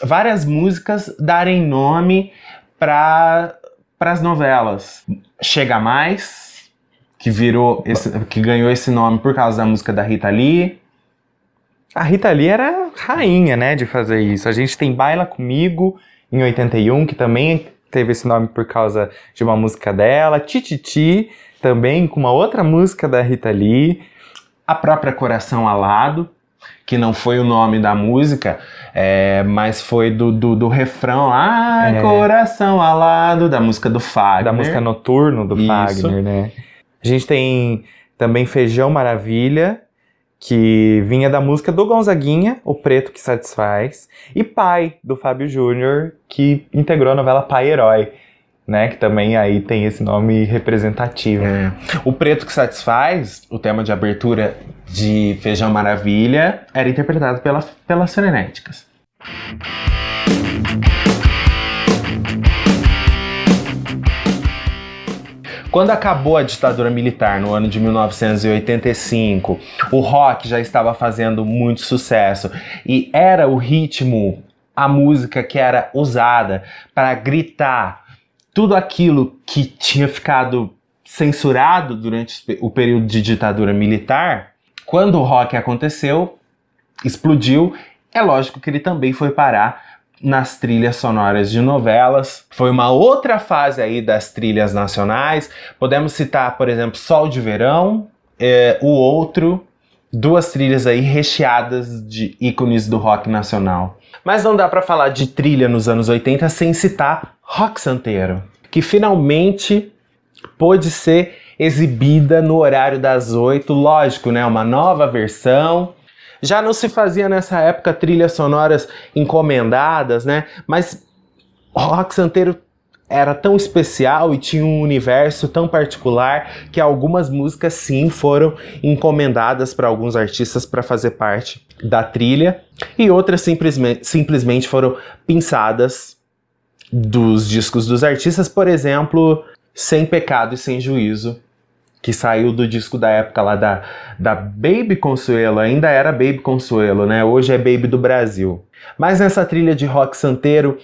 várias músicas darem nome para as novelas. Chega Mais, que virou esse- que ganhou esse nome por causa da música da Rita Lee. A Rita Lee era rainha, né, de fazer isso. A gente tem Baila Comigo, em 81, que também teve esse nome por causa de uma música dela. Tititi, também com uma outra música da Rita Lee. a própria Coração Alado, que não foi o nome da música, é, mas foi do, do, do refrão lá, É. Coração Alado, da música do Fagner. da música Noturno do Isso. Fagner, né? A gente tem também Feijão Maravilha, que vinha da música do Gonzaguinha, O Preto que Satisfaz, e Pai, do Fábio Júnior, que integrou a novela Pai Herói, né? Que também aí tem esse nome representativo. É. O Preto que Satisfaz, o tema de abertura de Feijão Maravilha, era interpretado pela, pelas frenéticas. Quando acabou a ditadura militar no ano de 1985, o rock já estava fazendo muito sucesso e era o ritmo, a música que era usada para gritar tudo aquilo que tinha ficado censurado durante o período de ditadura militar. Quando o rock aconteceu, explodiu, é lógico que ele também foi parar nas trilhas sonoras de novelas. Foi uma outra fase aí das trilhas nacionais. Podemos citar, por exemplo, Sol de Verão, é, o outro, duas trilhas aí recheadas de ícones do rock nacional. Mas não dá pra falar de trilha nos anos 80 sem citar Rock Santeiro, que finalmente pôde ser exibida no horário das 8, lógico, né? Uma nova versão. Já não se fazia nessa época trilhas sonoras encomendadas, né? Mas Rock Santeiro era tão especial e tinha um universo tão particular que algumas músicas sim foram encomendadas para alguns artistas para fazer parte da trilha e outras simplesmente, simplesmente foram pinçadas dos discos dos artistas, por exemplo, Sem Pecado e Sem Juízo, que saiu do disco da época lá da, da Baby Consuelo, ainda era Baby Consuelo, né? Hoje é Baby do Brasil. Mas nessa trilha de rock santeiro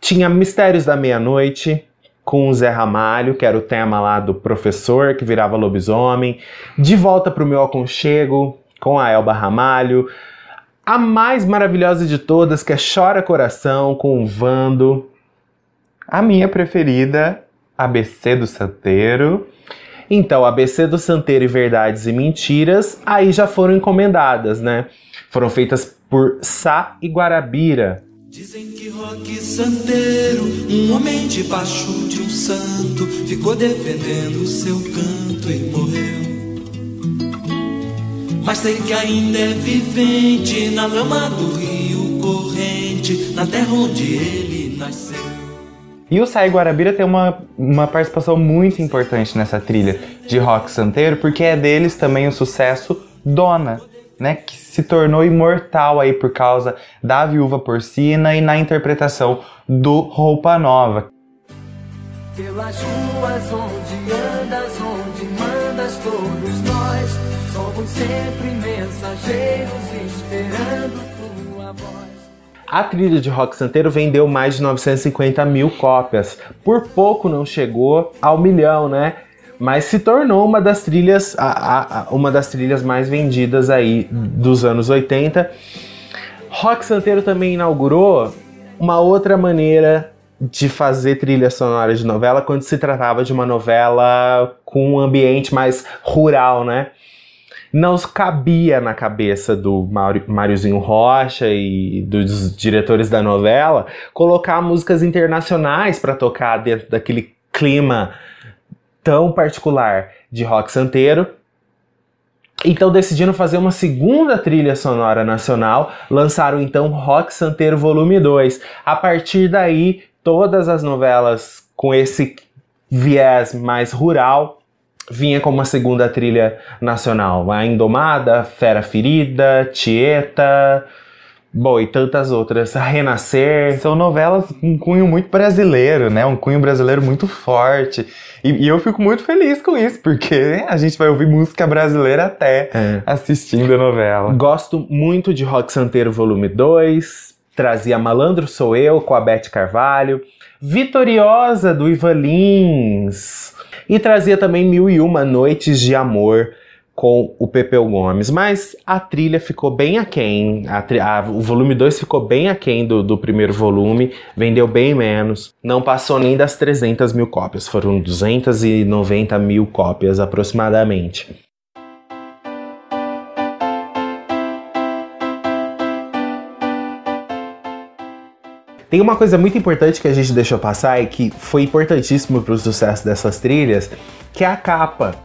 tinha Mistérios da Meia-Noite, com o Zé Ramalho, que era o tema lá do professor que virava lobisomem. De Volta pro Meu Aconchego, com a Elba Ramalho. A mais maravilhosa de todas, que é Chora Coração, com o Vando. A minha preferida, ABC do Santeiro. Então, ABC do Santeiro e Verdades e Mentiras, aí já foram encomendadas, né? Foram feitas por Sá e Guarabira. Dizem que Roque Santeiro, um homem debaixo de um santo, ficou defendendo o seu canto e morreu. Mas sei que ainda é vivente na lama do rio corrente, na terra onde ele nasceu. E o Sai Guarabira tem uma, uma participação muito importante nessa trilha de rock santeiro, porque é deles também o sucesso Dona, né? Que se tornou imortal aí por causa da Viúva Porcina e na interpretação do Roupa Nova. Pelas ruas onde andas, onde mandas todos nós, somos sempre mensageiros esperando. A trilha de rock santeiro vendeu mais de 950 mil cópias. Por pouco não chegou ao milhão, né? Mas se tornou uma das trilhas, a- a- a- uma das trilhas mais vendidas aí dos anos 80. Rock Santeiro também inaugurou uma outra maneira de fazer trilha sonora de novela quando se tratava de uma novela com um ambiente mais rural, né? Não cabia na cabeça do Máriozinho Rocha e dos diretores da novela colocar músicas internacionais para tocar dentro daquele clima tão particular de rock santeiro. Então decidiram fazer uma segunda trilha sonora nacional, lançaram então Rock Santeiro Volume 2. A partir daí, todas as novelas com esse viés mais rural vinha como uma segunda trilha nacional. A Indomada, Fera Ferida, Tieta, bom, e tantas outras. Renascer. São novelas com um cunho muito brasileiro, né? Um cunho brasileiro muito forte. E, e eu fico muito feliz com isso, porque a gente vai ouvir música brasileira até É. assistindo a novela. Gosto muito de Rock Santeiro Volume 2. Trazia Malandro Sou Eu com a Beth Carvalho. Vitoriosa do Ivan Lins. E trazia também Mil e Uma Noites de Amor com o Pepeu Gomes. Mas a trilha ficou bem aquém. A a- o volume 2 ficou bem aquém do, do primeiro volume. Vendeu bem menos. Não passou nem das 300 mil cópias. Foram 290 mil cópias aproximadamente. Tem uma coisa muito importante que a gente deixou passar e que foi importantíssimo para o sucesso dessas trilhas, que é a capa.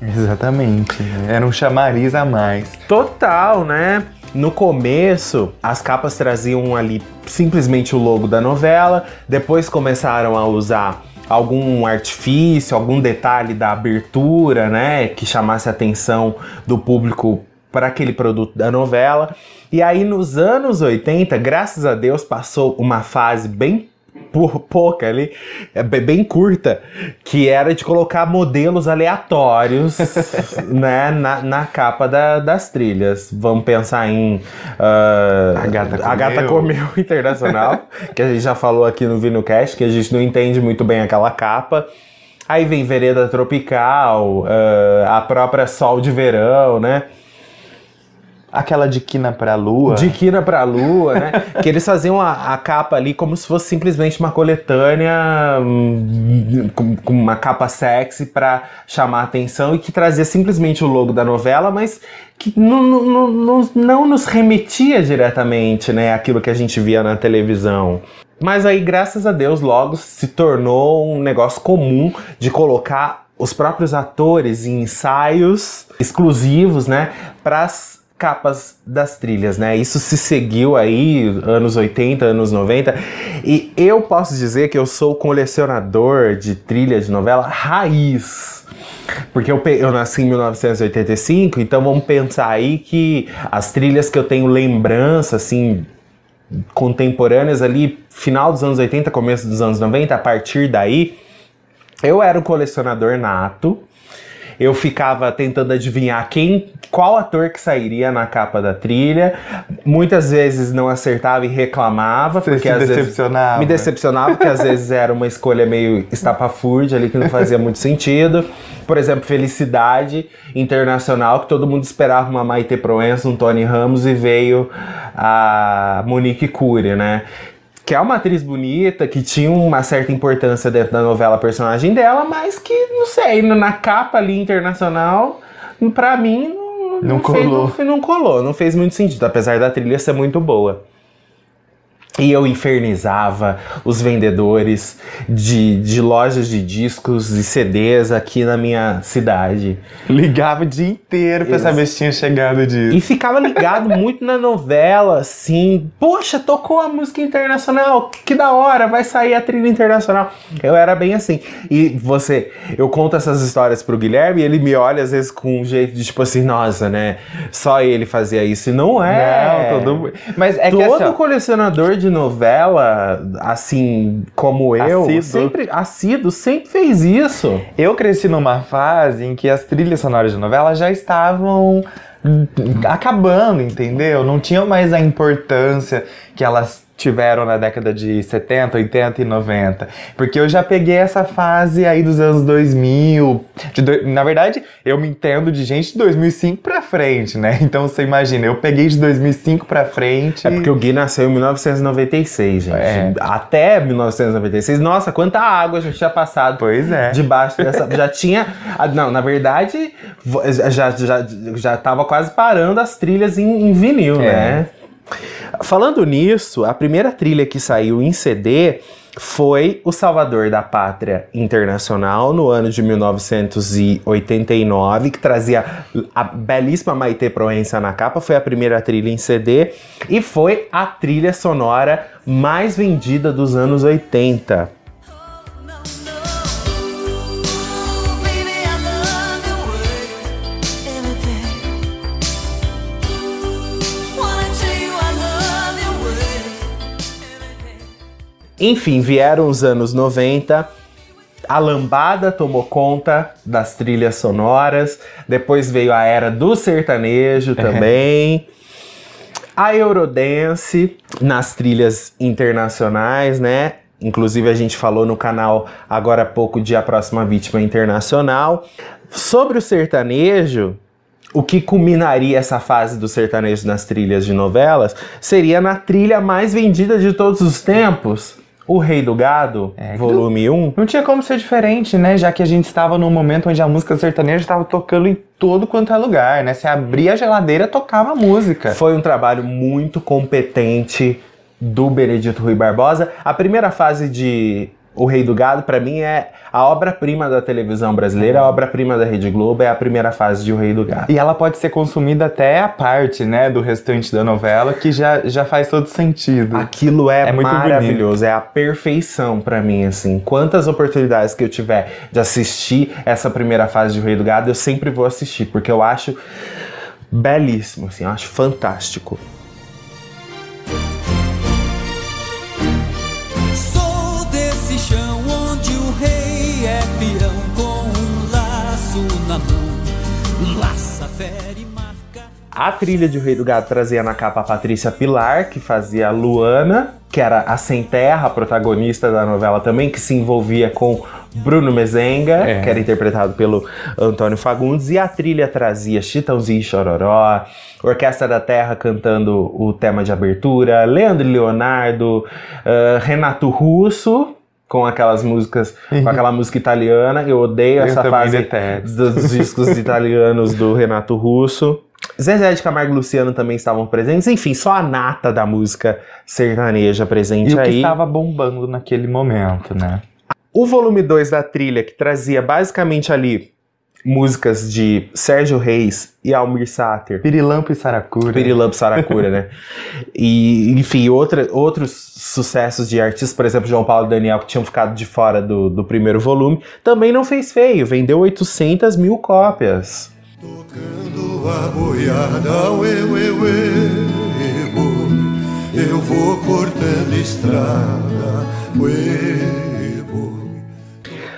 Exatamente. Era um chamariz a mais. Total, né? No começo, as capas traziam ali simplesmente o logo da novela, depois começaram a usar algum artifício, algum detalhe da abertura, né, que chamasse a atenção do público para aquele produto da novela. E aí nos anos 80, graças a Deus, passou uma fase bem por pouca ali, é be- bem curta, que era de colocar modelos aleatórios né, na, na capa da- das trilhas. Vamos pensar em ah, A Gata A Gata Comeu. Comeu Internacional, que a gente já falou aqui no VinoCast, que a gente não entende muito bem aquela capa. Aí vem Vereda Tropical, ah, a própria Sol de Verão, né? Aquela de quina pra lua. De Quina pra Lua, né? que eles faziam a, a capa ali como se fosse simplesmente uma coletânea hum, com, com uma capa sexy pra chamar a atenção e que trazia simplesmente o logo da novela, mas que não, não, não, não- não nos remetia diretamente, né? Aquilo que a gente via na televisão. Mas aí, graças a Deus, logo se tornou um negócio comum de colocar os próprios atores em ensaios exclusivos, né? Pras capas das trilhas, né? Isso se seguiu aí anos 80, anos 90, e eu posso dizer que eu sou colecionador de trilha de novela raiz. Porque eu, eu nasci em 1985, então vamos pensar aí que as trilhas que eu tenho lembrança, assim, contemporâneas ali, final dos anos 80, começo dos anos 90, a partir daí, eu era um colecionador nato. Eu ficava tentando adivinhar quem, qual ator que sairia na capa da trilha. Muitas vezes não acertava e reclamava, Você porque se às vezes decepcionava. me decepcionava, porque às vezes era uma escolha meio estapafúrdia ali que não fazia muito sentido. Por exemplo, Felicidade Internacional, que todo mundo esperava uma Maite Proença, um Tony Ramos e veio a Monique Cury, né? Que é uma atriz bonita, que tinha uma certa importância dentro da novela, a personagem dela, mas que, não sei, na capa ali internacional, pra mim, não, Não fez- colou. não fe- não colou, não fez muito sentido, apesar da trilha ser muito boa. E eu infernizava os vendedores de, de lojas de discos e CDs aqui na minha cidade. Ligava o dia inteiro pra Isso. saber se tinha chegado disso. E ficava ligado muito na novela, assim. Poxa, tocou a música internacional, que da hora, vai sair a trilha internacional. Eu era bem assim. E você, eu conto essas histórias pro Guilherme e ele me olha às vezes com um jeito de tipo assim, nossa, né? Só ele fazia isso. E não é. Não, todo mundo. Mas é que Todo assim, ó, colecionador de novela, assim como eu, Assíduo. sempre assíduo, sempre fez isso. eu cresci numa fase em que as trilhas sonoras de novela já estavam acabando, entendeu? Não tinham mais a importância que elas tiveram na década de 70, 80 e 90. Porque eu já peguei essa fase aí dos anos 2000. de doi- na verdade, eu me entendo de gente de 2005 pra frente, né? Então você imagina, eu peguei de 2005 pra frente. É porque o Gui nasceu em 1996, gente. É. Até 1996. Nossa, quanta água já tinha passado Pois é. debaixo dessa. Já tinha. ah, Não, na verdade, já, já, já tava quase parando as trilhas em, em vinil, É. né? Falando nisso, a primeira trilha que saiu em CD foi O Salvador da Pátria Internacional, no ano de 1989, que trazia a belíssima Maite Proença na capa, foi a primeira trilha em CD e foi a trilha sonora mais vendida dos anos 80. Enfim, vieram os anos 90. A lambada tomou conta das trilhas sonoras. Depois veio a era do sertanejo também. A Eurodance nas trilhas internacionais, né? Inclusive a gente falou no canal agora há pouco de A Próxima Vítima Internacional. Sobre o sertanejo, o que culminaria essa fase do sertanejo nas trilhas de novelas seria na trilha mais vendida de todos os tempos, O Rei do Gado, É, volume 1. Não tinha como ser diferente, né? Já que a gente estava num momento onde a música sertaneja estava tocando em todo quanto é lugar, né? Você abria a geladeira, tocava música. Foi um trabalho muito competente do Benedito Rui Barbosa. A primeira fase de O Rei do Gado, pra mim, é a obra-prima da televisão brasileira, a obra-prima da Rede Globo, é a primeira fase de O Rei do Gado. E ela pode ser consumida até a parte, né, do restante da novela, que já, já faz todo sentido. Aquilo é, É muito maravilhoso, é a perfeição pra mim, assim. Quantas oportunidades que eu tiver de assistir essa primeira fase de O Rei do Gado, eu sempre vou assistir, porque eu acho belíssimo, assim, eu acho fantástico. A trilha de O Rei do Gado trazia na capa a Patrícia Pilar, que fazia a Luana, que era a Sem Terra, a protagonista da novela também, que se envolvia com Bruno Mezenga, É. que era interpretado pelo Antônio Fagundes, e a trilha trazia Chitãozinho e Chororó, Orquestra da Terra cantando o tema de abertura, Leandro Leonardo, ah, Renato Russo, com aquelas músicas, com aquela música italiana, eu odeio Eu essa fase detesto. dos discos italianos do Renato Russo. Zezé de Camargo e Luciano também estavam presentes. Enfim, só a nata da música sertaneja presente E aí. estava bombando naquele momento, né? O volume 2 da trilha, que trazia basicamente ali músicas de Sérgio Reis e Almir Sater. Pirilampo e Saracura. Pirilampo Saracura, né? E, enfim, outra, outros sucessos de artistas, por exemplo, João Paulo e Daniel, que tinham ficado de fora do, do primeiro volume, também não fez feio, vendeu 800 mil cópias. Tocando a boiada, uê, uê, uê, boi. Eu vou cortando estrada, uê, boi.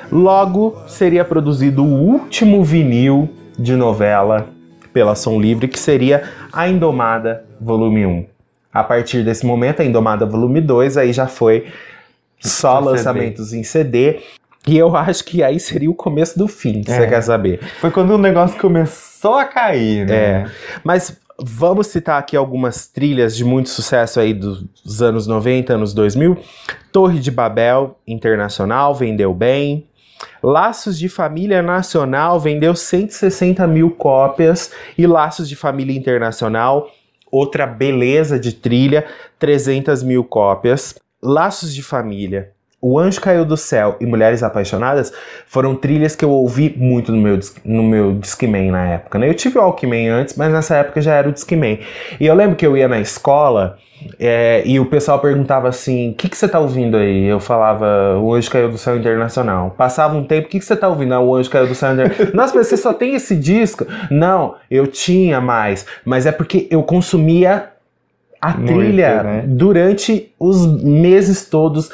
Logo, seria produzido o último vinil de novela pela Som Livre, que seria A Indomada, volume 1. A partir desse momento, A Indomada, volume 2, aí já foi só Só CD. lançamentos em CD. E eu acho que aí seria o começo do fim, se É. você quer saber. Foi quando o negócio começou a cair, né? É. Mas vamos citar aqui algumas trilhas de muito sucesso aí dos anos 90, anos 2000. Torre de Babel Internacional vendeu bem. Laços de Família Nacional vendeu 160 mil cópias. E Laços de Família Internacional, outra beleza de trilha, 300 mil cópias. Laços de Família. O Anjo Caiu do Céu e Mulheres Apaixonadas foram trilhas que eu ouvi muito no meu, no meu Discman na época. Né? Eu tive o Walkman antes, mas nessa época já era o Discman. E eu lembro que eu ia na escola é, e o pessoal perguntava assim: o que, que você tá ouvindo aí? Eu falava: O Anjo Caiu do Céu Internacional. Passava um tempo: o que, que você tá ouvindo? Ah, o Anjo Caiu do Céu Internacional. Nossa, mas você só tem esse disco? Não, eu tinha mais. Mas é porque eu consumia a Muito, trilha né? durante os meses todos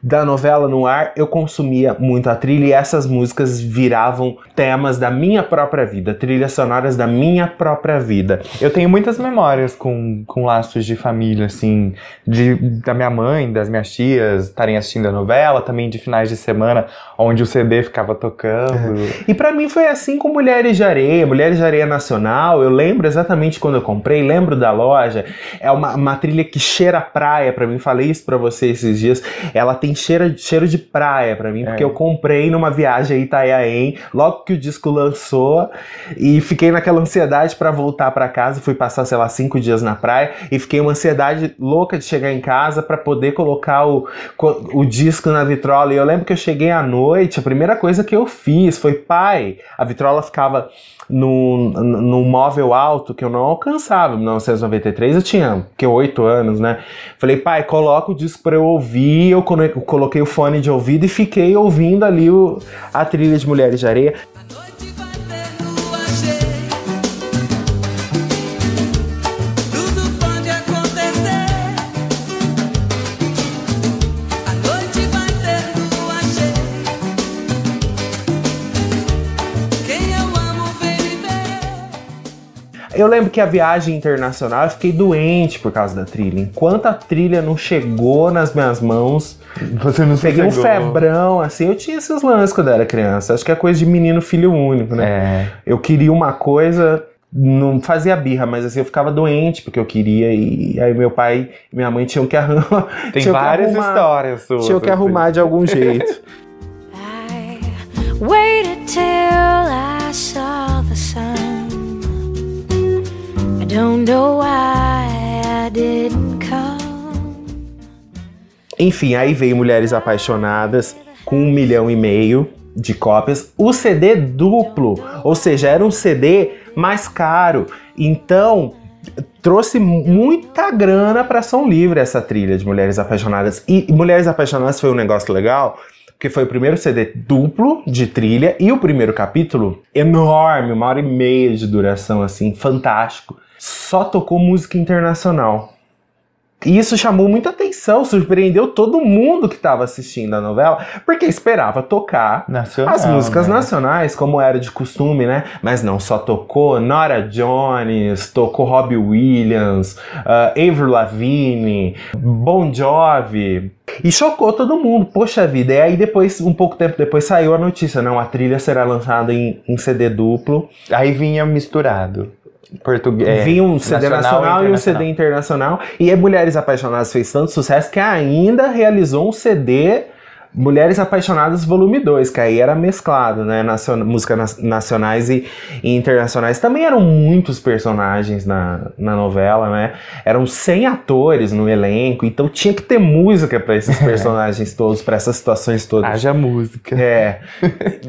da novela no ar, eu consumia muito a trilha e essas músicas viravam temas da minha própria vida, trilhas sonoras da minha própria vida. Eu tenho muitas memórias com, com laços de família, assim, de, da minha mãe, das minhas tias estarem assistindo a novela, também de finais de semana, onde o CD ficava tocando. E pra mim foi assim com Mulheres de Areia, Mulheres de Areia Nacional. Eu lembro exatamente quando eu comprei, lembro da loja. É uma, uma trilha que cheira praia pra mim. Falei isso pra você esses dias. Ela tem cheiro, cheiro de praia pra mim, porque É. eu comprei numa viagem a Itanhaém, logo que o disco lançou, e fiquei naquela ansiedade pra voltar pra casa. Fui passar, sei lá, cinco dias na praia e fiquei uma ansiedade louca de chegar em casa pra poder colocar o, o disco na vitrola. E eu lembro que eu cheguei à noite, a primeira coisa que eu fiz foi, pai, a vitrola ficava num, num móvel alto que eu não alcançava. Em 1993 eu tinha, que, oito anos, né? Falei, pai, coloca o disco pra eu ouvir. Eu colo- coloquei o fone de ouvido e fiquei ouvindo ali o, a trilha de Mulheres de Areia. Eu lembro que a viagem internacional eu fiquei doente por causa da trilha. Enquanto a trilha não chegou nas minhas mãos, Você não peguei um febrão, assim. Eu tinha esses lances quando eu era criança. Acho que é coisa de menino filho único, né? É. Eu queria uma coisa, não fazia birra, mas assim, eu ficava doente porque eu queria. E aí meu pai e minha mãe tinham que arrumar. Tem várias arrumar- histórias suas. Tinham que assim. arrumar de algum jeito. I waited till I saw Enfim, aí veio Mulheres Apaixonadas com um milhão e meio de cópias. O CD duplo, ou seja, era um CD mais caro. Então, trouxe muita grana para Som Livre essa trilha de Mulheres Apaixonadas. E Mulheres Apaixonadas foi um negócio legal, porque foi o primeiro CD duplo de trilha e o primeiro capítulo enorme, uma hora e meia de duração, assim, fantástico. Só tocou música internacional. E isso chamou muita atenção, surpreendeu todo mundo que estava assistindo a novela, porque esperava tocar Nacional, as músicas né? nacionais, como era de costume, né? Mas não, só tocou Nora Jones, tocou Robbie Williams, ah, Avril Lavigne, Bon Jovi. E chocou todo mundo, poxa vida. E aí depois, um pouco tempo depois, saiu a notícia, não, a trilha será lançada em, em CD duplo. Aí vinha misturado. Português. Vinha um CD nacional, e um CD internacional. E a Mulheres Apaixonadas fez tanto sucesso que ainda realizou um CD Mulheres Apaixonadas Volume 2, que aí era mesclado, né? Nacion... Músicas na- nacionais e, e internacionais. Também eram muitos personagens na, na novela, né? Eram 100 atores no elenco, então tinha que ter música para esses personagens todos, para essas situações todas. Haja música. É.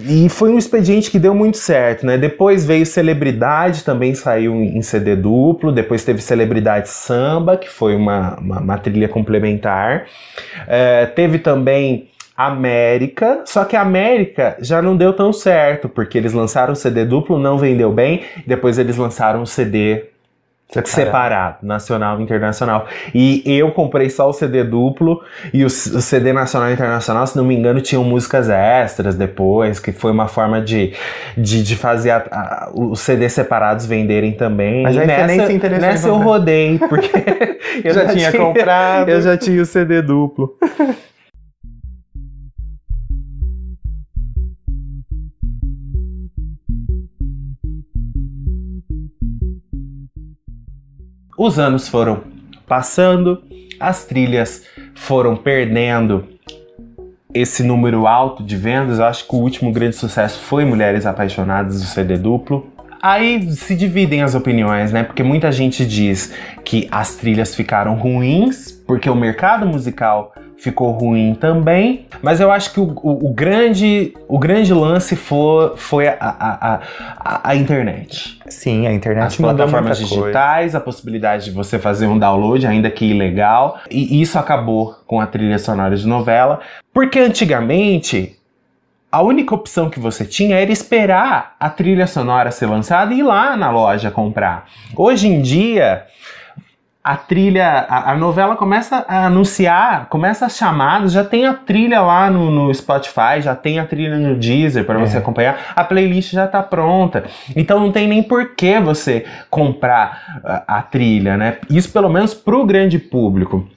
e foi um expediente que deu muito certo, né? Depois veio Celebridade, também saiu em CD duplo. Depois teve Celebridade Samba, que foi uma, uma, uma trilha complementar. É, teve também América, só que a América já não deu tão certo, porque eles lançaram o CD duplo, não vendeu bem. Depois eles lançaram o CD separado, nacional e internacional. E eu comprei só o CD duplo e o, o CD nacional e internacional, se não me engano, tinham músicas extras depois, que foi uma forma de, de, de fazer a- a- os CDs separados venderem também. Mas aí você nem se interessou nessa eu rodei, porque eu Já tinha comprado. Eu já tinha o CD duplo. Os anos foram passando, as trilhas foram perdendo esse número alto de vendas. Eu acho que o último grande sucesso foi Mulheres Apaixonadas, o CD duplo. Aí se dividem as opiniões, né? Porque muita gente diz que as trilhas ficaram ruins, porque o mercado musical ficou ruim também. Mas eu acho que o, o- o grande, o grande lance foi, foi a, a, a- a- internet. Sim, a internet As plataformas muita coisa. digitais, a possibilidade de você fazer um download, ainda que ilegal. E isso acabou com a trilha sonora de novela. Porque antigamente, a única opção que você tinha era esperar a trilha sonora ser lançada e ir lá na loja comprar. Hoje em dia, a trilha, a, a novela começa a anunciar, começa as chamadas, já tem a trilha lá no, no Spotify, já tem a trilha no Deezer para você É. acompanhar, a playlist já tá pronta. Então não tem nem por que você comprar a, a trilha, né? Isso pelo menos pro grande público.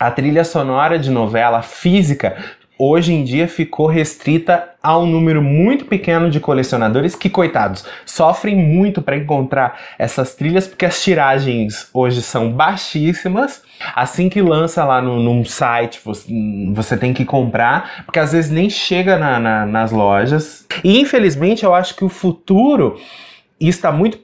A trilha sonora de novela física hoje em dia ficou restrita a um número muito pequeno de colecionadores que, coitados, sofrem muito para encontrar essas trilhas porque as tiragens hoje são baixíssimas. Assim que lança lá no, num site, você, você tem que comprar, porque às vezes nem chega na- na- nas lojas. E infelizmente eu acho que o futuro, está muito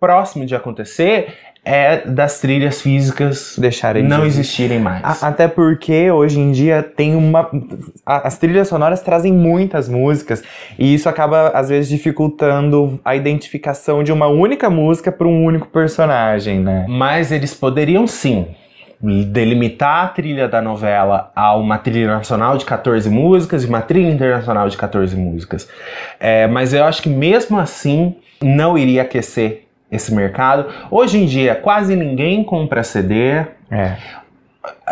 próximo de acontecer, é das trilhas físicas Deixarem de não existir. existirem mais. A- Até porque hoje em dia tem uma. a- As trilhas sonoras trazem muitas músicas e isso acaba, às vezes, dificultando a identificação de uma única música para um único personagem, né? Mas eles poderiam sim delimitar a trilha da novela a uma trilha nacional de 14 músicas e uma trilha internacional de 14 músicas. É, mas eu acho que mesmo assim não iria aquecer esse mercado. Hoje em dia, quase ninguém compra CD. É.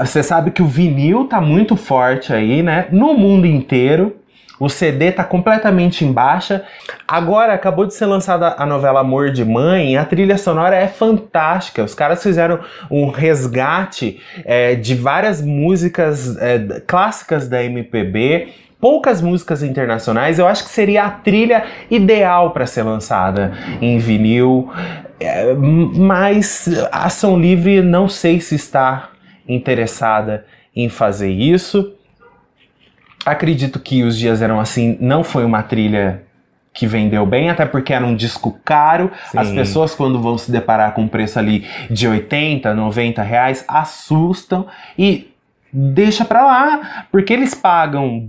Você sabe que o vinil tá muito forte aí, né? No mundo inteiro. O CD tá completamente em baixa. Agora acabou de ser lançada a novela Amor de Mãe. A trilha sonora é fantástica. Os caras fizeram um resgate é, de várias músicas é, clássicas da MPB. Poucas músicas internacionais, eu acho que seria a trilha ideal para ser lançada em vinil, É, mas a Ação Livre não sei se está interessada em fazer isso. Acredito que os dias eram assim, não foi uma trilha que vendeu bem, até porque era um disco caro. Sim. As pessoas, quando vão se deparar com um preço ali de 80, 90 reais, assustam e deixa pra lá, porque eles pagam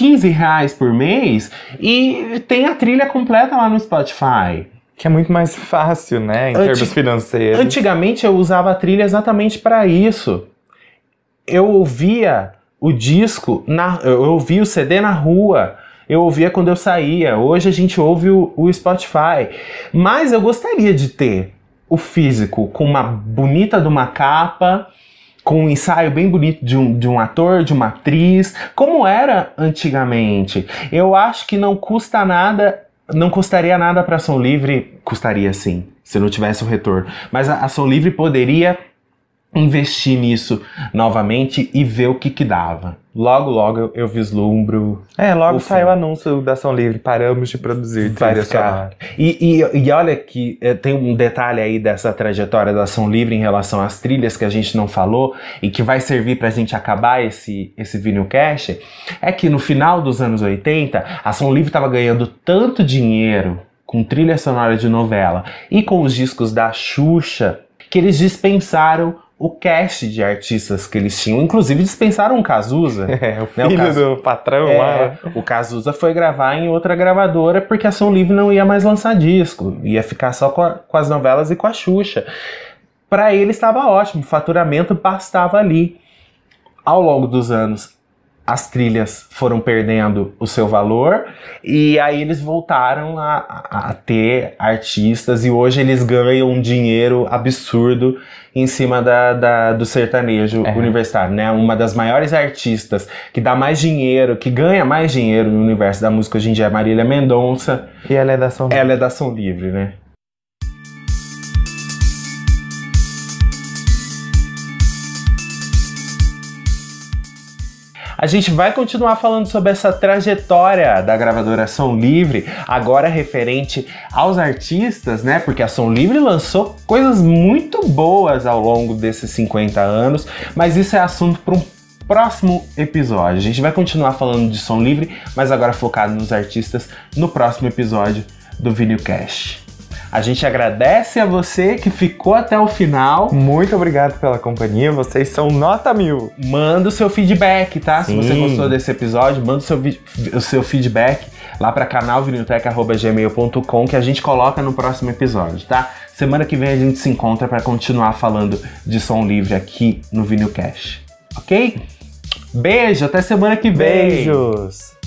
15 reais por mês e tem a trilha completa lá no Spotify. Que é muito mais fácil, né? Em Anti- termos financeiros. Antigamente eu usava a trilha exatamente para isso. Eu ouvia o disco, na, eu ouvia o CD na rua. Eu ouvia quando eu saía. Hoje a gente ouve o, o Spotify. Mas eu gostaria de ter o físico com uma bonita de uma capa, com um ensaio bem bonito de um, de um ator, de uma atriz, como era antigamente. Eu acho que não custa nada, não custaria nada para Ação Livre, custaria sim, se não tivesse o retorno. Mas a Ação Livre poderia investir nisso novamente e ver o que que dava. Logo, logo eu, vislumbro É, logo O saiu o anúncio da Ação Livre. Paramos de produzir Vai ficar. E, e, e olha que eh, tem um detalhe aí dessa trajetória da Ação Livre em relação às trilhas que a gente não falou e que vai servir pra gente acabar esse, esse vinilcast, é que no final dos anos 80, a Ação Livre estava ganhando tanto dinheiro com trilha sonora de novela e com os discos da Xuxa que eles dispensaram o cast de artistas que eles tinham, inclusive dispensaram o Cazuza. É, o Né, o filho do patrão É, lá. o Cazuza foi gravar em outra gravadora porque a Ação Livre não ia mais lançar disco, ia ficar só com, a- com as novelas e com a Xuxa. Para ele estava ótimo, o faturamento bastava ali. Ao longo dos anos, as trilhas foram perdendo o seu valor e aí eles voltaram a, a- a ter artistas e hoje eles ganham um dinheiro absurdo em cima da, da- do sertanejo É. universitário, né? Uma das maiores artistas que dá mais dinheiro, que ganha mais dinheiro no universo da música hoje em dia é Marília Mendonça. E ela é da Ação Livre. Ela é da Ação Livre, né? A gente vai continuar falando sobre essa trajetória da gravadora Som Livre, agora referente aos artistas, né? Porque a Som Livre lançou coisas muito boas ao longo desses 50 anos, mas isso é assunto para um próximo episódio. A gente vai continuar falando de Som Livre, mas agora focado nos artistas no próximo episódio do Vinilcast. A gente agradece a você que ficou até o final. Muito obrigado pela companhia. Vocês são nota mil. Manda o seu feedback, tá? Se Sim. você gostou desse episódio, manda o seu, o seu feedback lá para canalvinilteca.gmail.com que a gente coloca no próximo episódio, tá? Semana que vem a gente se encontra para continuar falando de som livre aqui no Vinilcast. Ok? Beijo, até semana que vem! Beijos.